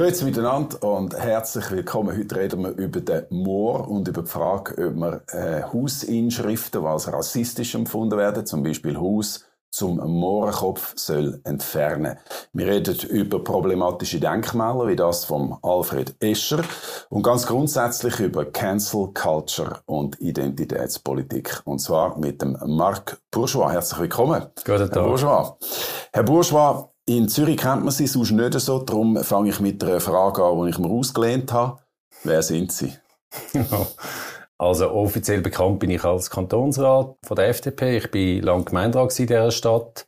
Grüezi miteinander und herzlich willkommen. Heute reden wir über den Moor und über die Frage, ob man äh, Hausinschriften, die als rassistisch empfunden werden, zum Beispiel Haus zum Mohrenkopf soll entfernen. Wir reden über problematische Denkmäler, wie das von Alfred Escher, und ganz grundsätzlich über Cancel Culture und Identitätspolitik. Und zwar mit dem Marc Bourgeois. Herzlich willkommen. Guten Tag. Herr Bourgeois. Herr Bourgeois, in Zürich kennt man sie sonst nicht so, darum fange ich mit einer Frage an, die ich mir ausgelehnt habe. Wer sind Sie? Also offiziell bekannt bin ich als Kantonsrat von der FDP. Ich bin lang Gemeinderat in dieser Stadt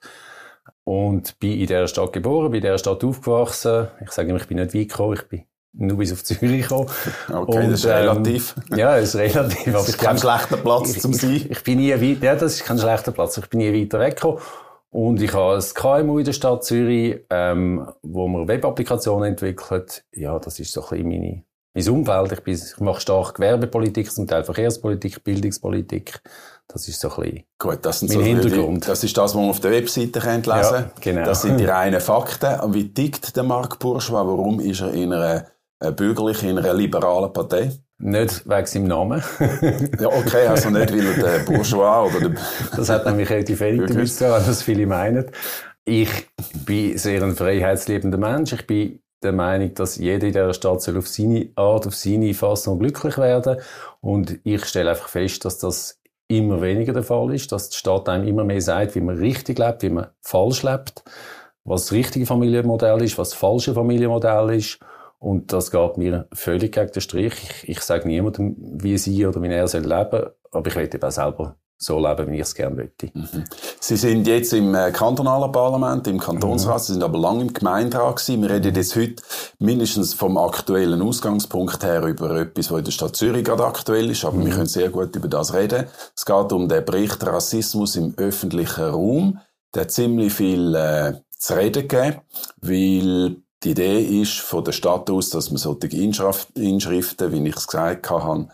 und bin in dieser Stadt geboren, bin in dieser Stadt aufgewachsen. Ich sage immer, ich bin nicht weit gekommen, ich bin nur bis auf Zürich gekommen. Okay, und, das ist relativ. Ähm, ja, das ist relativ. das ist kein schlechter Platz zum sein. Ich, ich, bin nie weit, ja, das ist kein schlechter Platz. Ich bin nie weiter weggekommen. Und ich habe ein KMU in der Stadt Zürich, ähm, wo man Web-Applikationen entwickelt. Ja, das ist so ein bisschen meine mein Umfeld. Ich, bin, ich mache stark Gewerbepolitik, zum Teil Verkehrspolitik, Bildungspolitik. Das ist so ein bisschen Gut, das sind mein so Hintergrund. Die, das ist das, was man auf der Webseite lesen kann. Ja, genau. Das sind die reinen Fakten. Und wie tickt der Marc Bourgeois? Warum ist er in einer äh, bürgerlichen, in einer liberalen Partei? Nicht wegen seinem Namen. ja, okay, also nicht, weil er der Bourgeois oder der... Das hat nämlich relativ wenig damit zu tun, was viele meinen. Ich bin sehr ein freiheitsliebender Mensch. Ich bin der Meinung, dass jeder in dieser Stadt soll auf seine Art, auf seine Fassung glücklich werden. Und ich stelle einfach fest, dass das immer weniger der Fall ist, dass die Stadt einem immer mehr sagt, wie man richtig lebt, wie man falsch lebt, was das richtige Familienmodell ist, was das falsche Familienmodell ist. Und das geht mir völlig gegen den Strich. Ich, ich sage niemandem, wie sie oder wie er soll leben, aber ich will eben auch selber so leben, wie ich es gerne möchte. Mhm. Sie sind jetzt im äh, kantonalen Parlament, im Kantonsrat, mhm. Sie sind aber lange im Gemeinderat gewesen. Wir reden jetzt heute mindestens vom aktuellen Ausgangspunkt her über etwas, was in der Stadt Zürich gerade aktuell ist, aber mhm. wir können sehr gut über das reden. Es geht um den Bericht Rassismus im öffentlichen Raum. Der ziemlich viel äh, zu reden gegeben, weil die Idee ist von der Stadt aus, dass man solche Inschriften, wie ich es gesagt habe,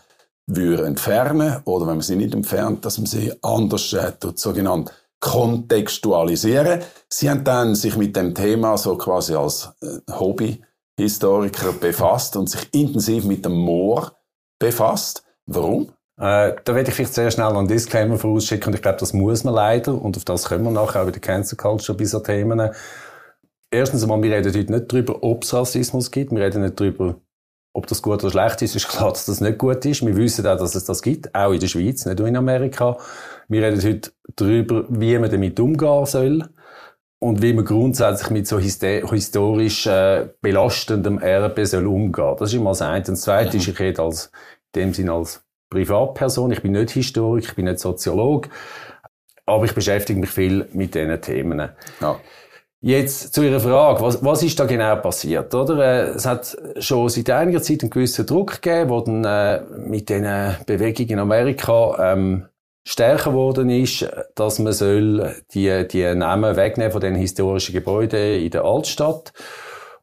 würde entfernen oder wenn man sie nicht entfernt, dass man sie anders äh, sogenannt kontextualisieren. Sie haben dann sich mit dem Thema so quasi als äh, Hobbyhistoriker befasst und sich intensiv mit dem Moor befasst. Warum? Äh, da werde ich vielleicht sehr schnell einen Disclaimer vorausschicken und ich glaube, das muss man leider und auf das können wir nachher auch bei der Cancel Culture bei so Themen. Erstens einmal, wir reden heute nicht darüber, ob es Rassismus gibt. Wir reden nicht darüber, ob das gut oder schlecht ist, ist klar, dass das nicht gut ist. Wir wissen auch, dass es das gibt, auch in der Schweiz, nicht nur in Amerika. Wir reden heute darüber, wie man damit umgehen soll und wie man grundsätzlich mit so historisch äh, belastendem Erbe soll umgehen. Das ist immer das eine. Und das zweite ist, ich rede als, in dem Sinne als Privatperson. Ich bin nicht Historiker, ich bin nicht Soziolog, aber ich beschäftige mich viel mit diesen Themen. Ja. Jetzt zu Ihrer Frage, was, was ist da genau passiert, oder? Äh, es hat schon seit einiger Zeit einen gewissen Druck gegeben, wo dann äh, mit den Bewegungen in Amerika ähm, stärker geworden ist, dass man soll die, die Namen wegnehmen von den historischen Gebäuden in der Altstadt.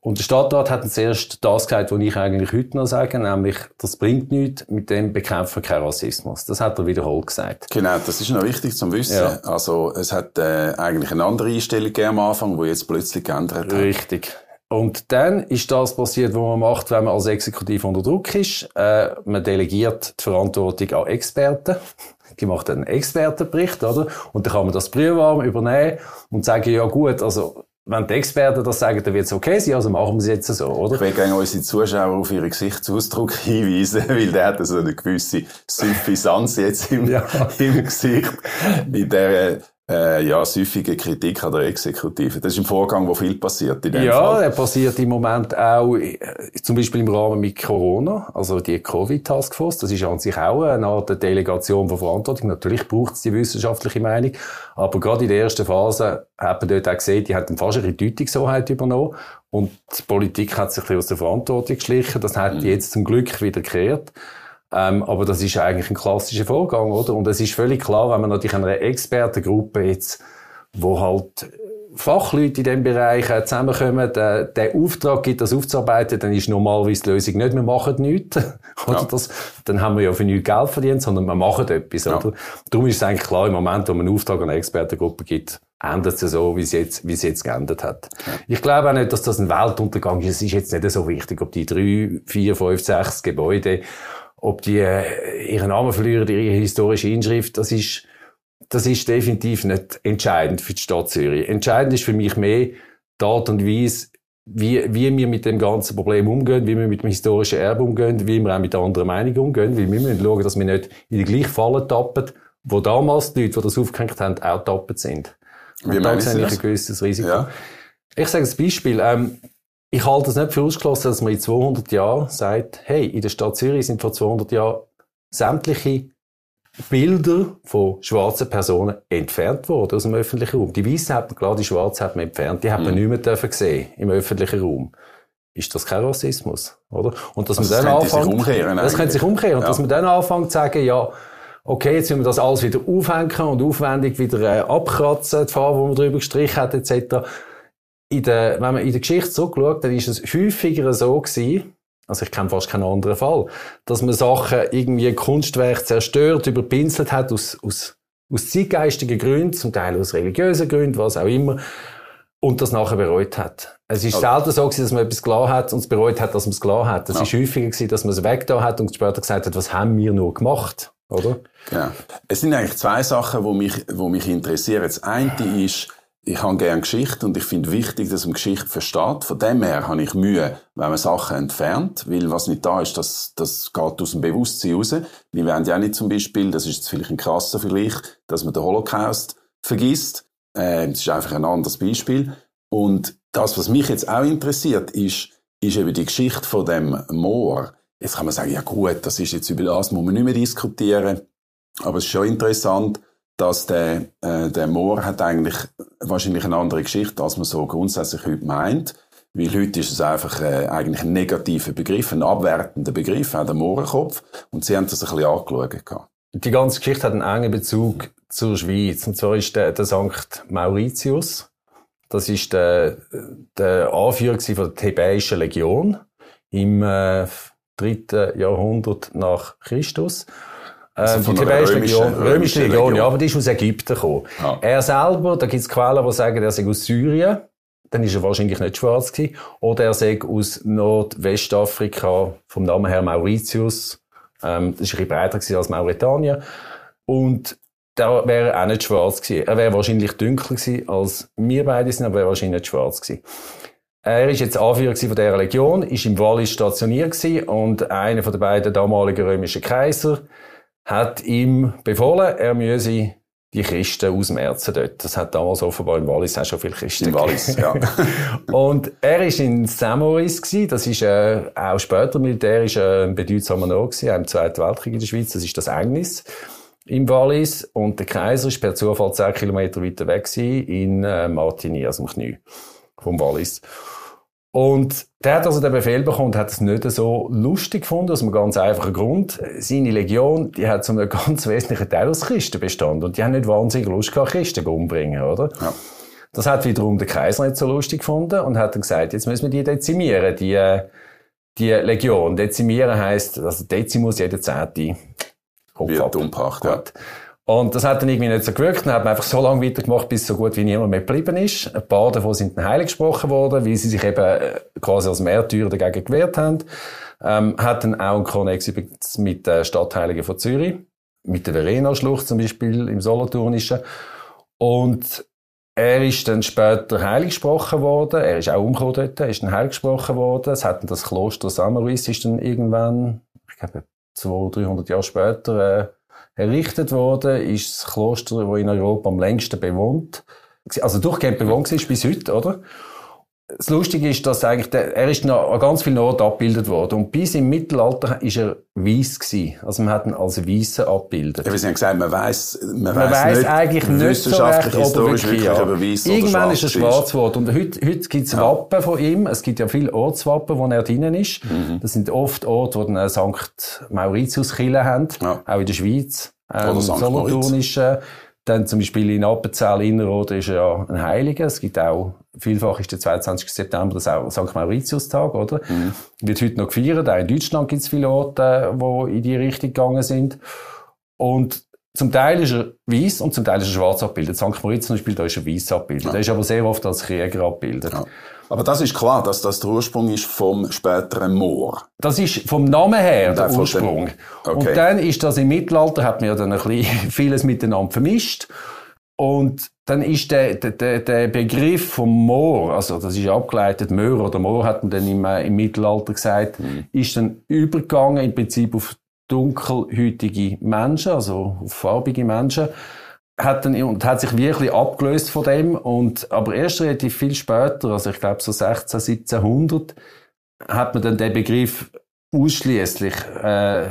Und der Stadtrat hat zuerst das gesagt, was ich eigentlich heute noch sage, nämlich, das bringt nichts, mit dem bekämpfen kein Rassismus. Das hat er wiederholt gesagt. Genau, das ist noch wichtig zu Wissen. Ja. Also, es hat äh, eigentlich eine andere Einstellung gegeben am Anfang, die jetzt plötzlich geändert hat. Richtig. Und dann ist das passiert, was man macht, wenn man als Exekutiv unter Druck ist. Äh, man delegiert die Verantwortung an Experten. Die macht einen Expertenbericht, oder? Und dann kann man das prüfwarm übernehmen und sagen, ja gut, also wenn die Experten das sagen, dann wird es okay sein, also machen wir es jetzt so, oder? Ich will gerne unsere Zuschauer auf ihren Gesichtsausdruck hinweisen, weil der hat so eine gewisse Suffisanz jetzt im, ja. im Gesicht. In der äh, ja, süffige Kritik an der Exekutive. Das ist ein Vorgang, wo viel passiert in dem Ja, Fall. er passiert im Moment auch, äh, zum Beispiel im Rahmen mit Corona, also die Covid-Taskforce, das ist an sich auch eine Art Delegation von Verantwortung. Natürlich braucht es die wissenschaftliche Meinung, aber gerade in der ersten Phase hat man dort auch gesehen, die hat fast eine Deutungshoheit übernommen und die Politik hat sich aus der Verantwortung geschlichen. Das hat mhm. jetzt zum Glück wieder gekehrt. Ähm, aber das ist eigentlich ein klassischer Vorgang, oder? Und es ist völlig klar, wenn man natürlich einer Expertengruppe jetzt, wo halt Fachleute in diesem Bereich äh, zusammenkommen, der, der Auftrag gibt, das aufzuarbeiten, dann ist normalerweise die Lösung nicht, wir machen nichts. oder ja. das, dann haben wir ja für nichts Geld verdient, sondern wir machen etwas. Ja. Oder? Darum ist es eigentlich klar, im Moment, wo man einen Auftrag an eine Expertengruppe gibt, endet es so, wie es jetzt, wie es jetzt geendet hat. Ja. Ich glaube auch nicht, dass das ein Weltuntergang ist. Es ist jetzt nicht so wichtig, ob die drei, vier, fünf, sechs Gebäude, ob die äh, ihren Namen verlieren, ihre historische Inschrift, das ist, das ist definitiv nicht entscheidend für die Stadt Zürich. Entscheidend ist für mich mehr die Art und Weise, wie, wie wir mit dem ganzen Problem umgehen, wie wir mit dem historischen Erbe umgehen, wie wir auch mit anderen Meinungen umgehen, weil wir müssen schauen, dass wir nicht in die gleiche Falle tappen, wo damals die Leute, die das aufgehängt haben, auch tappen sind. Wie da sehe ich ein gewisses Risiko. Ja. Ich sage ein Beispiel. Ähm, ich halte es nicht für ausgeschlossen, dass man in 200 Jahren sagt, hey, in der Stadt Zürich sind vor 200 Jahren sämtliche Bilder von schwarzen Personen entfernt worden aus dem öffentlichen Raum. Die Weißen hat man, klar, die Schwarzen hat man entfernt, die hat man mhm. nicht mehr dürfen sehen im öffentlichen Raum. Ist das kein Rassismus, oder? Und dass also man dann anfängt, das könnte sich umkehren, ja. und dass man dann anfängt zu sagen, ja, okay, jetzt müssen wir das alles wieder aufhängen und aufwendig wieder äh, abkratzen, die Farbe, die man drüber gestrichen hat, etc. In der, wenn man in der Geschichte zurückschaut, dann ist es häufiger so gewesen, also ich kenne fast keinen anderen Fall, dass man Sachen irgendwie Kunstwerk zerstört, überpinselt hat aus, aus, aus zeitgeistigen Gründen, zum Teil aus religiösen Gründen, was auch immer, und das nachher bereut hat. Es ist also, selten so gewesen, dass man etwas klar hat und es bereut hat, dass man es klar hat. Es ja. ist häufiger gewesen, dass man es weggetan hat und später gesagt hat, was haben wir nur gemacht, oder? Genau. Es sind eigentlich zwei Sachen, die mich, die mich interessieren. Das eine ist, ich habe gerne Geschichte und ich finde wichtig, dass man Geschichte versteht. Von dem her habe ich Mühe, wenn man Sachen entfernt, weil was nicht da ist, das, das geht aus dem Bewusstsein raus. Wir werden ja nicht zum Beispiel, das ist jetzt vielleicht ein krasser Vergleich, dass man den Holocaust vergisst. Äh, das ist einfach ein anderes Beispiel. Und das, was mich jetzt auch interessiert, ist, ist eben die Geschichte von dem Moor. Jetzt kann man sagen, ja gut, das ist jetzt über das, muss man nicht mehr diskutieren. Aber es ist schon interessant, dass der, äh, der Moor hat eigentlich wahrscheinlich eine andere Geschichte, als man so grundsätzlich heute meint. Weil heute ist es einfach äh, eigentlich ein negativer Begriff, ein abwertender Begriff, auch der Mohrenkopf. Und sie haben das ein bisschen angeschaut. Die ganze Geschichte hat einen engen Bezug zur Schweiz. Und zwar ist der, der Sankt Mauritius. Das ist der, der Anführer der Thebäischen Legion im äh, dritten Jahrhundert nach Christus. Also die Thebäische Legion, römische Legion, Legion, ja, aber die ist aus Ägypten gekommen. Ja. Er selber, da gibt es Quellen, die sagen, er sei aus Syrien. Dann ist er wahrscheinlich nicht schwarz gewesen. Oder er sei aus Nordwestafrika, vom Namen her Mauritius. Ähm, das ist ein bisschen breiter gewesen als Mauretanien. Und der wäre auch nicht schwarz gewesen. Er wäre wahrscheinlich dunkler gewesen als wir beide sind, aber er wäre wahrscheinlich nicht schwarz gewesen. Er ist jetzt Anführer von dieser Legion, ist im Wallis stationiert gewesen und einer von den beiden damaligen römischen Kaiser hat ihm befohlen, er müsse die Christen ausmerzen dort. Das hat damals offenbar in Wallis auch schon viele Christen In Wallis, ja. und er ist in Samoris. Das ist äh, auch später militärisch äh, ein bedeutsamer Ort im Zweiten Weltkrieg in der Schweiz. Das ist das Engnis im Wallis. Und der Kaiser ist per Zufall 10 Kilometer weiter weg gewesen, in äh, Martigny, also im Knie vom Wallis. Und der hat also den Befehl bekommen und hat es nicht so lustig gefunden, aus einem ganz einfachen Grund. Seine Legion, die hat zu einem ganz wesentlichen Teil aus Christen bestanden. Und die haben nicht wahnsinnig Lust gehabt, Christen umbringen, oder? Ja. Das hat wiederum der Kaiser nicht so lustig gefunden und hat dann gesagt, jetzt müssen wir die dezimieren, die, die Legion. Dezimieren heisst, also Dezimus jeder Zehnte Kopf Wie ab. Umpacht, ja. Und das hat dann irgendwie nicht so gewirkt. Dann hat man einfach so lange weitergemacht, bis so gut wie niemand mehr geblieben ist. Ein paar davon sind dann heilig gesprochen worden, weil sie sich eben äh, quasi als Märtyrer dagegen gewehrt haben. Ähm, hat dann auch einen Konnex mit den Stadtheiligen von Zürich, mit der Verena-Schlucht zum Beispiel im Solothurnischen. Und er ist dann später heilig gesprochen worden. Er ist auch umgekommen dort. Er ist dann heilig gesprochen worden. Es hat dann das Kloster Samaris ist dann irgendwann, ich glaube, 200, 300 Jahre später, äh, errichtet worden, ist das Kloster, das in Europa am längsten bewohnt, also durchgehend bewohnt ist bis heute, oder? Das Lustige ist, dass eigentlich der, er ist noch an ganz vielen Orten abgebildet worden. Und bis im Mittelalter ist er weiss gewesen. Also man hat ihn als Weissen abgebildet. Ja, wir haben gesagt, man weiss, man, man weiss, nicht, eigentlich nicht so recht, ob er wirklich, ja. weiss Irgendwann ist er schwarz geworden. Und heute, heute gibt es ja. Wappen von ihm. Es gibt ja viele Ortswappen, wo er drinnen ist. Mhm. Das sind oft Orte, wo dann St. Mauritius Kille haben. Ja. Auch in der Schweiz. Ähm, Oder St. Moritz. Dann zum Beispiel in Appenzell Innerrhoden ist ja ein Heiliger. Es gibt auch, vielfach ist der 22. September das auch St. Mauritius-Tag, oder? Mhm. Wird heute noch gefeiert. Auch in Deutschland gibt es viele Orte, die in die Richtung gegangen sind. Und zum Teil ist er weiß und zum Teil ist er schwarz abgebildet. St. Moritz zum Beispiel, da ist er weiß abgebildet. Ja. Der ist aber sehr oft als Krieger abgebildet. Ja. Aber das ist klar, dass das der Ursprung ist vom späteren Moor. Das ist vom Namen her der ja, Ursprung. Okay. Und dann ist das im Mittelalter, hat man ja dann ein bisschen vieles miteinander vermischt. Und dann ist der, der, der Begriff vom Moor, also das ist abgeleitet, Moor oder Moor hat man dann im, äh, im Mittelalter gesagt, mhm. ist dann übergegangen im Prinzip auf dunkelhütige Menschen, also auf farbige Menschen, hat dann, und hat sich wirklich abgelöst von dem, und, aber erst relativ viel später, also ich glaube so 16, 1700, hat man dann den Begriff ausschließlich äh,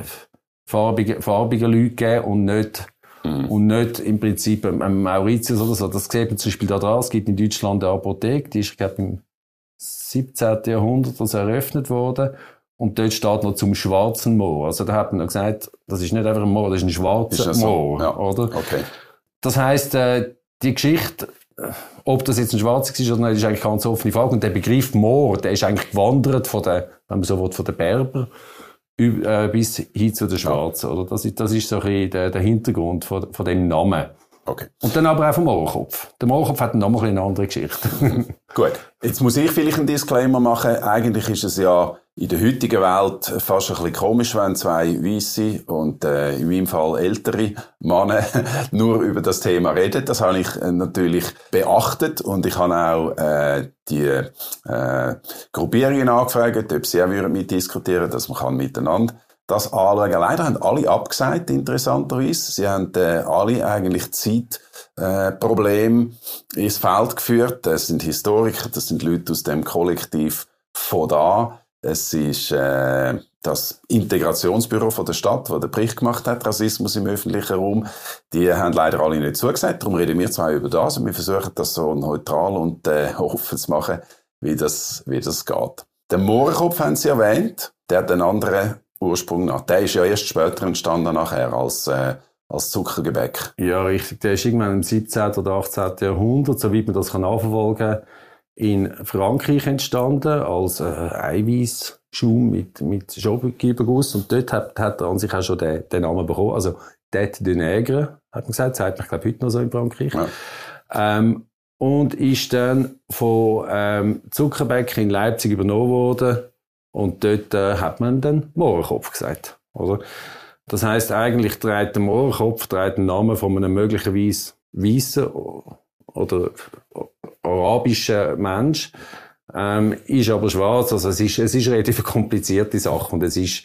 farbige, farbige Leute gegeben und nicht Mhm. Und nicht im Prinzip ähm, Mauritius oder so. Das sieht man zum Beispiel da dran. Es gibt in Deutschland eine Apotheke, die ist, ich glaube, im 17. Jahrhundert also eröffnet worden. Und dort steht noch zum schwarzen Moor. Also da hat man gesagt, das ist nicht einfach ein Moor, das ist ein schwarzer ist Moor, ja. oder? Okay. Das heisst, äh, die Geschichte, äh, ob das jetzt ein schwarzer ist oder nicht, ist eigentlich ganz offene Frage. Und der Begriff Moor, der ist eigentlich gewandert von der, wenn man so will, von den Berber äh, bis hin zu den Schwarzen. Oder? Das, ist, das ist so ein bisschen der, der Hintergrund von, von dem Namen. Okay. Und dann aber auch vom Ohrkopf. Der Ohrkopf hat noch mal eine andere Geschichte. Gut. Jetzt muss ich vielleicht einen Disclaimer machen. Eigentlich ist es ja in der heutigen Welt fast ein bisschen komisch, wenn zwei Weisse und äh, in meinem Fall ältere Männer nur über das Thema reden. Das habe ich äh, natürlich beachtet und ich habe auch äh, die äh, Gruppierungen angefragt, ob sie auch mitdiskutieren dass man kann miteinander das anschauen. Leider haben alle abgesagt, interessanterweise. Sie haben äh, alle eigentlich Zeitproblem äh, ins Feld geführt. Das sind Historiker, das sind Leute aus dem Kollektiv von da. Es ist äh, das Integrationsbüro von der Stadt, das den Bericht gemacht hat, Rassismus im öffentlichen Raum. Die haben leider alle nicht zugesagt. Darum reden wir zwei über das und wir versuchen das so neutral und äh, offen zu machen, wie das, wie das geht. Den Mohrenkopf haben Sie erwähnt. Der hat einen anderen Ursprung nach. Der ist ja erst später entstanden nachher als, äh, als Zuckergebäck. Ja, richtig. Der ist irgendwann im 17. oder 18. Jahrhundert, soweit man das kann nachverfolgen in Frankreich entstanden als äh, Eiweißschaum mit, mit Schaufelgeberguss. Und dort hat, hat er an sich auch schon den, den Namen bekommen. Also Tête de Nègre, hat man gesagt, sagt man, glaube heute noch so in Frankreich. Ja. Ähm, und ist dann von ähm, Zuckerbeck in Leipzig übernommen worden und dort äh, hat man den Mohrenkopf gesagt. Oder? Das heißt eigentlich trägt der Mohrenkopf trägt den Namen von einem möglicherweise weißen oder arabischen Mensch, ähm, ist aber schwarz. Also es ist, es ist eine relativ komplizierte Sache und es ist,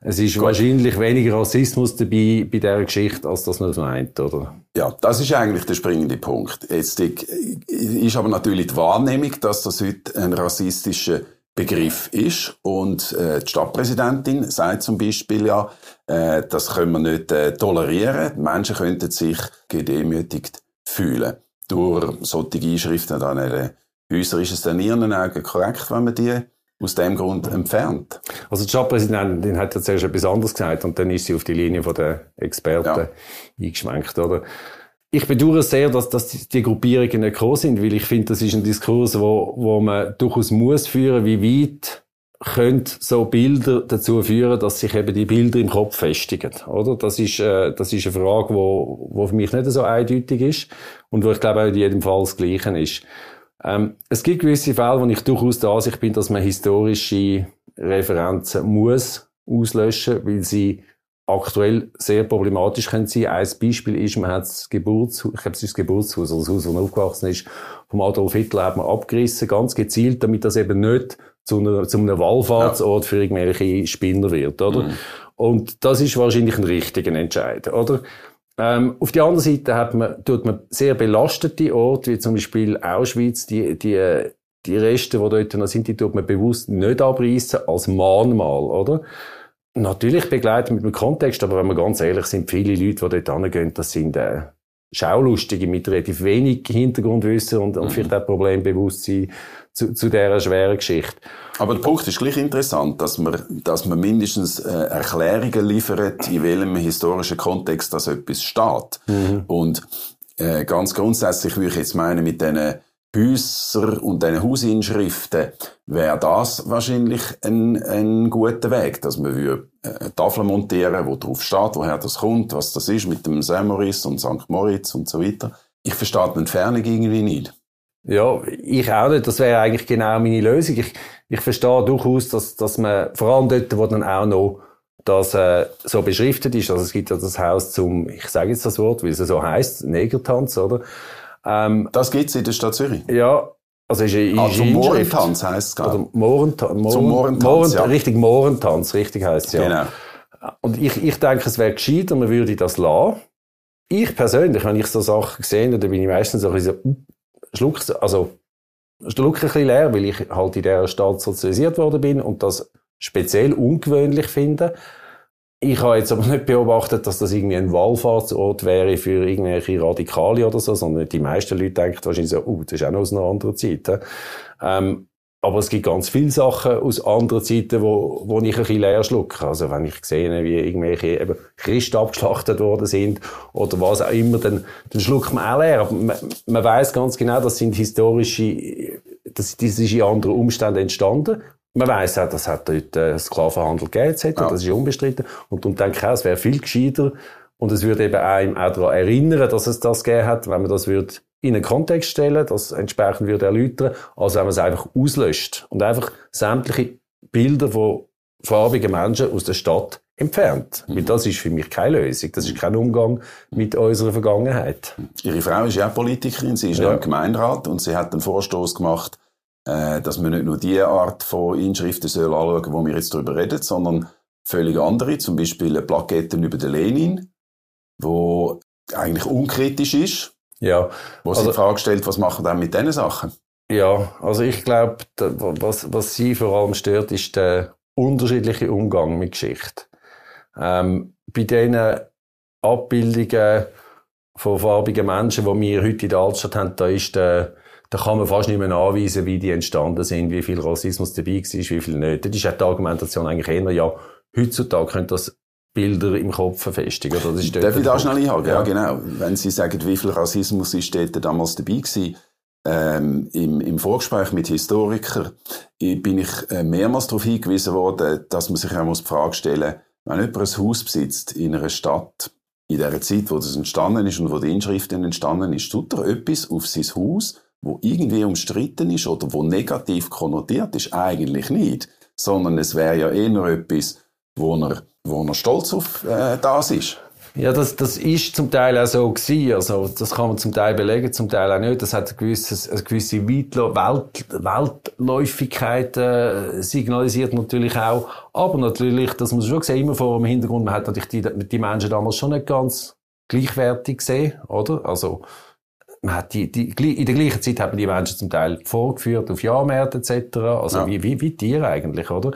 es ist wahrscheinlich weniger Rassismus dabei bei dieser Geschichte, als das man meint, oder? Ja, das ist eigentlich der springende Punkt. Jetzt ist aber natürlich die Wahrnehmung, dass das heute ein rassistischer Begriff ist. Und äh, die Stadtpräsidentin sagt zum Beispiel ja, äh, das können wir nicht äh, tolerieren. Die Menschen könnten sich gedemütigt fühlen. Durch solche Einschriften an den Häusern ist es dann ihren Augen korrekt, wenn man die aus dem Grund entfernt. Also die Stadtpräsidentin hat ja zuerst etwas anderes gesagt und dann ist sie auf die Linie der Experten ja. eingeschwenkt, oder? Ich bedauere sehr, dass, dass die Gruppierungen nicht gekommen sind, weil ich finde, das ist ein Diskurs, wo, wo man durchaus muss führen, wie weit können so Bilder dazu führen, dass sich eben die Bilder im Kopf festigen, oder? Das ist, äh, das ist eine Frage, wo, wo für mich nicht so eindeutig ist und wo ich glaube auch in jedem Fall das Gleiche ist. Ähm, es gibt gewisse Fälle, wo ich durchaus der Ansicht bin, dass man historische Referenzen muss auslöschen, weil sie aktuell sehr problematisch können sein. Ein Beispiel ist, man hat das Geburtshaus, ich glaube, es ist das Geburtshaus, also das Haus, wo er aufgewachsen ist, vom Adolf Hitler hat man abgerissen, ganz gezielt, damit das eben nicht zu, einer, zu einem Wallfahrtsort ja. für irgendwelche Spinner wird, oder? Mhm. Und das ist wahrscheinlich ein richtiger Entscheid, oder? Ähm, auf der anderen Seite hat man, tut man sehr belastete Orte, wie zum Beispiel Auschwitz, die, die, die Reste, die dort noch sind, die tut man bewusst nicht abreißen als Mahnmal, oder? Natürlich begleitet mit dem Kontext, aber wenn wir ganz ehrlich sind, viele Leute, die dort hingehen, das sind äh, Schaulustige mit relativ wenig Hintergrundwissen und, und mhm. vielleicht auch Problembewusstsein zu, zu dieser schweren Geschichte. Aber der Punkt ist gleich interessant, dass man, dass man mindestens äh, Erklärungen liefert, in welchem historischen Kontext das etwas steht. Mhm. Und äh, ganz grundsätzlich würde ich jetzt meinen, mit diesen Häuser und diesen Hausinschriften wäre das wahrscheinlich ein, ein guter Weg, dass man eine Tafel montieren wo drauf steht, woher das kommt, was das ist mit dem St. Moritz und St. Moritz und so weiter. Ich verstehe die Entfernung irgendwie nicht. Ja, ich auch nicht. Das wäre eigentlich genau meine Lösung. Ich, ich verstehe durchaus, dass, dass man, vor allem dort, wo dann auch noch das äh, so beschriftet ist, also es gibt ja das Haus zum, ich sage jetzt das Wort, weil es so heißt, Negertanz, oder? Ähm, das gibt's in der Stadt Zürich? Ja, also ist, ist also Mohrentanz heisst es, glaube ich. Mohrentanz, Mohren, Zum Mohrentanz, Mohren, ja. Richtig, Mohrentanz, richtig heisst es, ja. Genau. Und ich, ich denke, es wäre gescheiter, man würde das lassen. Ich persönlich, wenn ich so Sachen sehe, dann bin ich meistens so ein bisschen, uh, schluck, also, schluck ein bisschen leer, weil ich halt in dieser Stadt sozialisiert worden bin und das speziell ungewöhnlich finde. Ich habe jetzt aber nicht beobachtet, dass das irgendwie ein Wallfahrtsort wäre für irgendwelche Radikale oder so, sondern die meisten Leute denken wahrscheinlich so, uh, das ist auch noch aus einer anderen Zeit. Ähm, aber es gibt ganz viele Sachen aus anderen Zeiten, wo, wo ich ein bisschen leer schlucke. Also wenn ich sehe, wie irgendwelche eben Christen abgeschlachtet worden sind oder was auch immer, dann, dann schluckt man auch leer. Aber man, man weiß ganz genau, das sind historische, das, das ist in anderen Umständen entstanden. Man weiß auch, dass es dort äh, Sklavenhandel gegeben etc. Ja. Das ist unbestritten. Und darum denke ich auch, es wäre viel gescheiter und es würde eben einem auch daran erinnern, dass es das gegeben hat, wenn man das würde in einen Kontext stellen, das entsprechend würde erläutern, als wenn man es einfach auslöscht und einfach sämtliche Bilder von farbigen Menschen aus der Stadt entfernt. Mhm. Weil das ist für mich keine Lösung. Das ist kein Umgang mit unserer Vergangenheit. Ihre Frau ist ja auch Politikerin, sie ist ja im Gemeinderat und sie hat einen Vorstoß gemacht, äh, dass man nicht nur die Art von Inschriften soll anschauen, wo wir jetzt darüber reden, sondern völlig andere, zum Beispiel Plaketten über den Lenin, wo eigentlich unkritisch ist. Ja. Wo also, sie die Frage stellt, was machen wir denn mit diesen Sachen? Ja, also ich glaube, was, was sie vor allem stört, ist der unterschiedliche Umgang mit Geschichte. Ähm, bei diesen Abbildungen von farbigen Menschen, die wir heute in der Altstadt haben, da ist der da kann man fast nicht mehr nachweisen, wie die entstanden sind, wie viel Rassismus dabei war, wie viel nicht. Das ist auch die Argumentation eigentlich eher, ja, heutzutage können das Bilder im Kopf verfestigen. Oder? Das ist Darf ich da schnell einhaken? Ja. ja, genau. Wenn Sie sagen, wie viel Rassismus ist dort damals dabei gewesen, ähm, im, im Vorgespräch mit Historikern bin ich äh, mehrmals darauf hingewiesen worden, dass man sich auch die Frage stellen muss, wenn jemand ein Haus besitzt in einer Stadt, in der Zeit, wo das entstanden ist und wo die Inschriften entstanden ist, tut er etwas auf sein Haus, wo irgendwie umstritten ist oder wo negativ konnotiert ist, eigentlich nicht. Sondern es wäre ja eher etwas, wo er, wo er stolz auf äh, das ist. Ja, das, das ist zum Teil auch so gewesen. Also, das kann man zum Teil belegen, zum Teil auch nicht. Das hat ein gewisses, eine gewisse Weitlo Welt, Weltläufigkeit äh, signalisiert natürlich auch. Aber natürlich, das muss man schon sehen, immer vor dem Hintergrund, man hat natürlich die, die Menschen damals schon nicht ganz gleichwertig gesehen, oder? Also, man hat die, die, in der gleichen Zeit haben die Menschen zum Teil vorgeführt auf Jahrmärkte etc. Also ja. wie, wie, wie Tiere eigentlich, oder?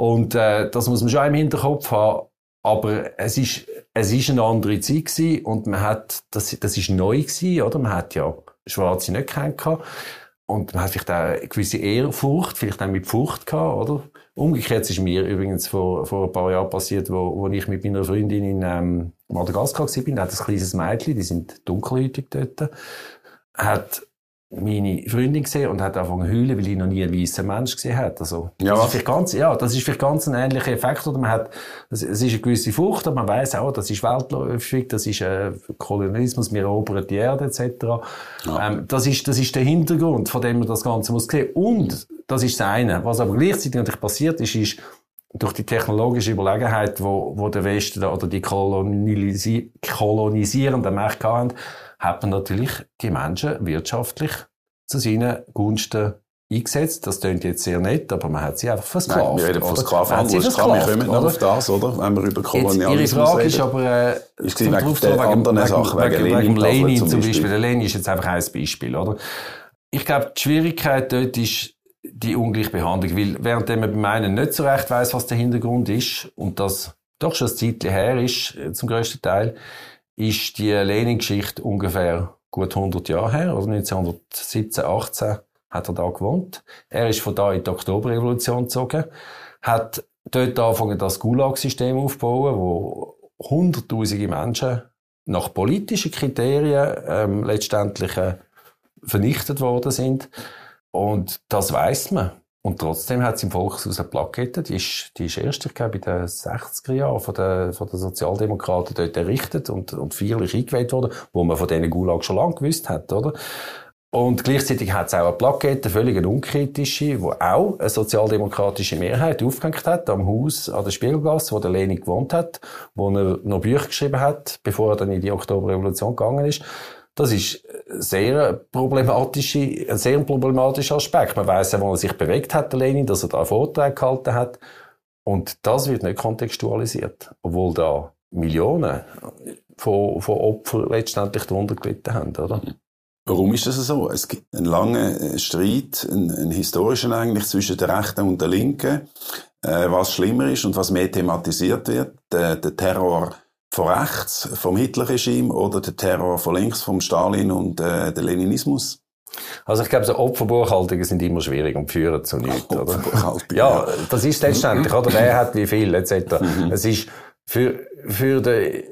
Und äh, das muss man schon im Hinterkopf haben. Aber es ist, es ist eine andere Zeit gewesen und man hat, das, das ist neu gewesen, oder? Man hat ja Schwarze nicht kennengelernt. Und man hat vielleicht auch eine gewisse Ehrfurcht, vielleicht auch mit Furcht gehabt, oder? Umgekehrt ist mir übrigens vor, vor ein paar Jahren passiert, wo, wo ich mit meiner Freundin in ähm, Madagaskar war, da hat ein kleines Mädchen, die sind dunkelhäutig dort, hat meine Freundin gesehen und hat angefangen zu heulen, weil ich noch nie einen weißen Mensch gesehen hat. Also, ja. Das ist vielleicht ganz, ja, das ist vielleicht ganz ein ähnlicher Effekt, oder man hat, es ist eine gewisse Furcht, aber man weiß auch, das ist weltläufig, das ist äh, Kolonialismus, wir erobern die Erde, etc. Ja. Ähm, das ist, das ist der Hintergrund, von dem man das Ganze muss sehen. Und, das ist das eine. Was aber gleichzeitig natürlich passiert ist, ist, durch die technologische Überlegenheit, wo, wo der Westen oder die kolonisi kolonisierenden Mächte haben, hat man natürlich die Menschen wirtschaftlich zu seinen Gunsten eingesetzt. Das klingt jetzt sehr nett, aber man hat sie einfach versklavt. Nein, wir reden von Sklavenhandel, ist klar, wir kommen noch auf das, oder? Wenn wir über Kolonialismus jetzt, Ihre Frage reden. ist aber, äh, ist wegen der anderen Sachen, wegen, wegen, wegen Lenin zum Beispiel. Beispiel. Der Lenin ist jetzt einfach ein Beispiel, oder? Ich glaube, die Schwierigkeit dort ist die Ungleichbehandlung, weil während man beim einen nicht so recht weiß, was der Hintergrund ist und das doch schon ein Zeitchen her ist, äh, zum grössten Teil, ist die Lenin-Geschichte ungefähr gut 100 Jahre her, oder 1917, 18 hat er da gewohnt. Er ist von da in die Oktoberrevolution gezogen, hat dort angefangen, das Gulag-System aufzubauen, wo hunderttausende Menschen nach politischen Kriterien ähm, letztendlich äh, vernichtet worden sind. Und das weiß man. Und trotzdem hat es im Volkshaus eine Plakette, die ist, die ist erst, ich glaube, in den 60er Jahren von den, von den Sozialdemokraten dort errichtet und, und feierlich eingeweiht worden, wo man von diesen Gulag schon lange gewusst hat, oder? Und gleichzeitig hat es auch eine Plakette, völlig eine unkritische, wo auch eine sozialdemokratische Mehrheit aufgehängt hat, am Haus an der Spielgasse, wo der Lenin gewohnt hat, wo er noch Bücher geschrieben hat, bevor er dann in die Oktoberrevolution gegangen ist. Das ist sehr problematische, ein sehr problematischer Aspekt. Man weiß ja, wo er sich bewegt hat, Lenin, dass er da einen Vortrag gehalten hat. Und das wird nicht kontextualisiert. Obwohl da Millionen von, von Opfern letztendlich darunter gelitten haben, oder? Warum ist das so? Es gibt einen langen Streit, einen, einen historischen eigentlich, zwischen der Rechten und der Linken, äh, was schlimmer ist und was mehr thematisiert wird. Der, der Terror von rechts, vom Hitlerregime oder der Terror von links, vom Stalin und äh, der Leninismus? Also ich glaube, so Opferbuchhaltungen sind immer schwierig und führen zu nichts, oder? ja, das ist letztendlich, oder? Wer hat wie viel, etc. Mhm. es ist für, für den,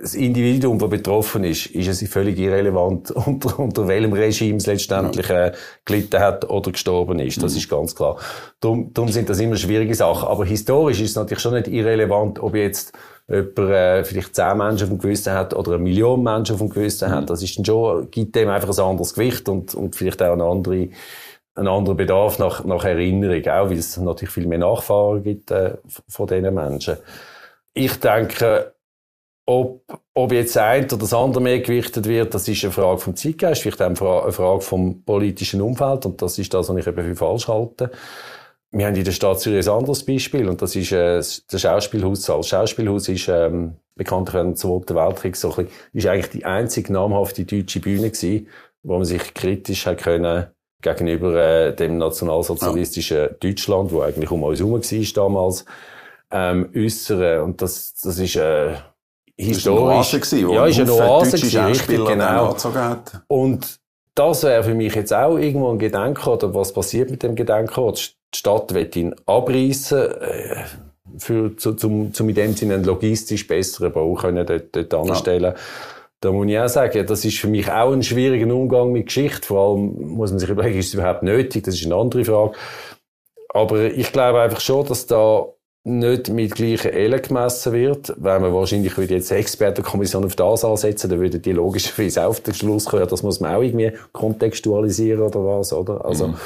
das Individuum, das betroffen ist, ist es völlig irrelevant, unter, unter welchem Regime es letztendlich äh, gelitten hat oder gestorben ist. Das mhm. ist ganz klar. Darum, darum sind das immer schwierige Sachen. Aber historisch ist es natürlich schon nicht irrelevant, ob jetzt jemand äh, vielleicht zehn Menschen auf dem Gewissen hat oder eine Million Menschen auf dem Gewissen mhm. hat. Das ist dann schon, gibt dem einfach ein anderes Gewicht und, und vielleicht auch eine andere, ein anderer Bedarf nach, nach Erinnerung, auch weil es natürlich viel mehr Nachfahren gibt äh, von diesen Menschen. Ich denke, ob, ob jetzt ein oder das andere mehr gewichtet wird, das ist eine Frage vom Zeitgeist, vielleicht auch eine Frage vom politischen Umfeld und das ist das, was ich eben für falsch halte. Wir haben in der Stadt Zürich ein anderes Beispiel und das ist äh, das Schauspielhaussaal. Das Schauspielhaus ist ähm, bekanntlich während dem Zweiten Weltkrieg so ein bisschen, ist eigentlich die einzige namhafte deutsche Bühne gewesen, wo man sich kritisch hat können gegenüber äh, dem nationalsozialistischen ja. Deutschland, wo eigentlich um uns herum war damals, ähm, äußern. Und das, das ist äh, historisch. Das war eine Oase, ja, ist eine Oase richtig, genau. Und das wäre für mich jetzt auch irgendwo ein Gedenkort, oder was passiert mit dem Gedenkort? Die Stadt wird ihn abreißen, äh, für, zu, zum, zum in dem Sinne einen logistisch besseren Bau können dort, dort anstellen. Ja. Da muss ich auch sagen, das ist für mich auch ein schwieriger Umgang mit Geschichte. Vor allem muss man sich überlegen, ist es überhaupt nötig? Das ist eine andere Frage. Aber ich glaube einfach schon, dass da nicht mit gleichen Ellen gemessen wird, weil man wahrscheinlich würde jetzt Expertenkommission auf das ansetzen, dann würde die logischerweise auf den Schluss kommen, das muss man auch irgendwie kontextualisieren oder was, oder? Also, mhm.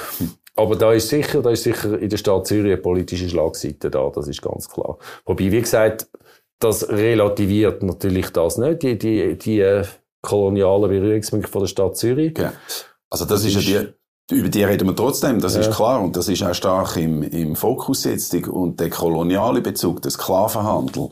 Aber da ist sicher, da ist sicher in der Stadt Zürich eine politische Schlagseite da, das ist ganz klar. Wobei, wie gesagt, das relativiert natürlich das nicht, die, die, die äh, kolonialen Berührungspunkte von der Stadt Zürich. Ja. Also das, das ist ja die, über die reden wir trotzdem, das ja. ist klar. Und das ist auch stark im, im Fokus jetzt. Und der koloniale Bezug, der Sklavenhandel,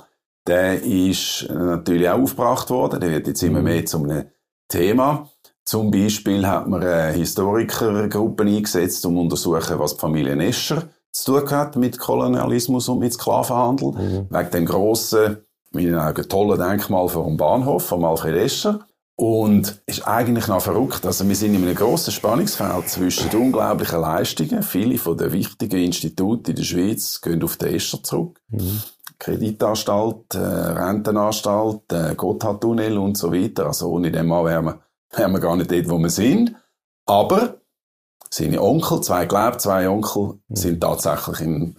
der ist natürlich auch aufgebracht worden. Der wird jetzt immer mhm. mehr zu einem Thema. Zum Beispiel hat man eine Historikergruppe eingesetzt, um zu untersuchen, was die Familie Escher zu tun hat mit Kolonialismus und mit Sklavenhandel. Mhm. Wegen dem grossen, in meinen Augen tollen Denkmal vor dem Bahnhof von Alfred Escher. Und ist eigentlich noch verrückt. Also wir sind in einem grossen Spannungsfeld zwischen den unglaublichen Leistungen. Viele von den wichtigen Instituten in der Schweiz gehen auf den Escher zurück. Mhm. Kreditanstalt, äh, Rentenanstalt, äh, Gotthardtunnel und so weiter. Also ohne den Mann wären wir, wären wir gar nicht dort, wo wir sind. Aber seine Onkel, zwei glaubt, zwei Onkel, mhm. sind tatsächlich im,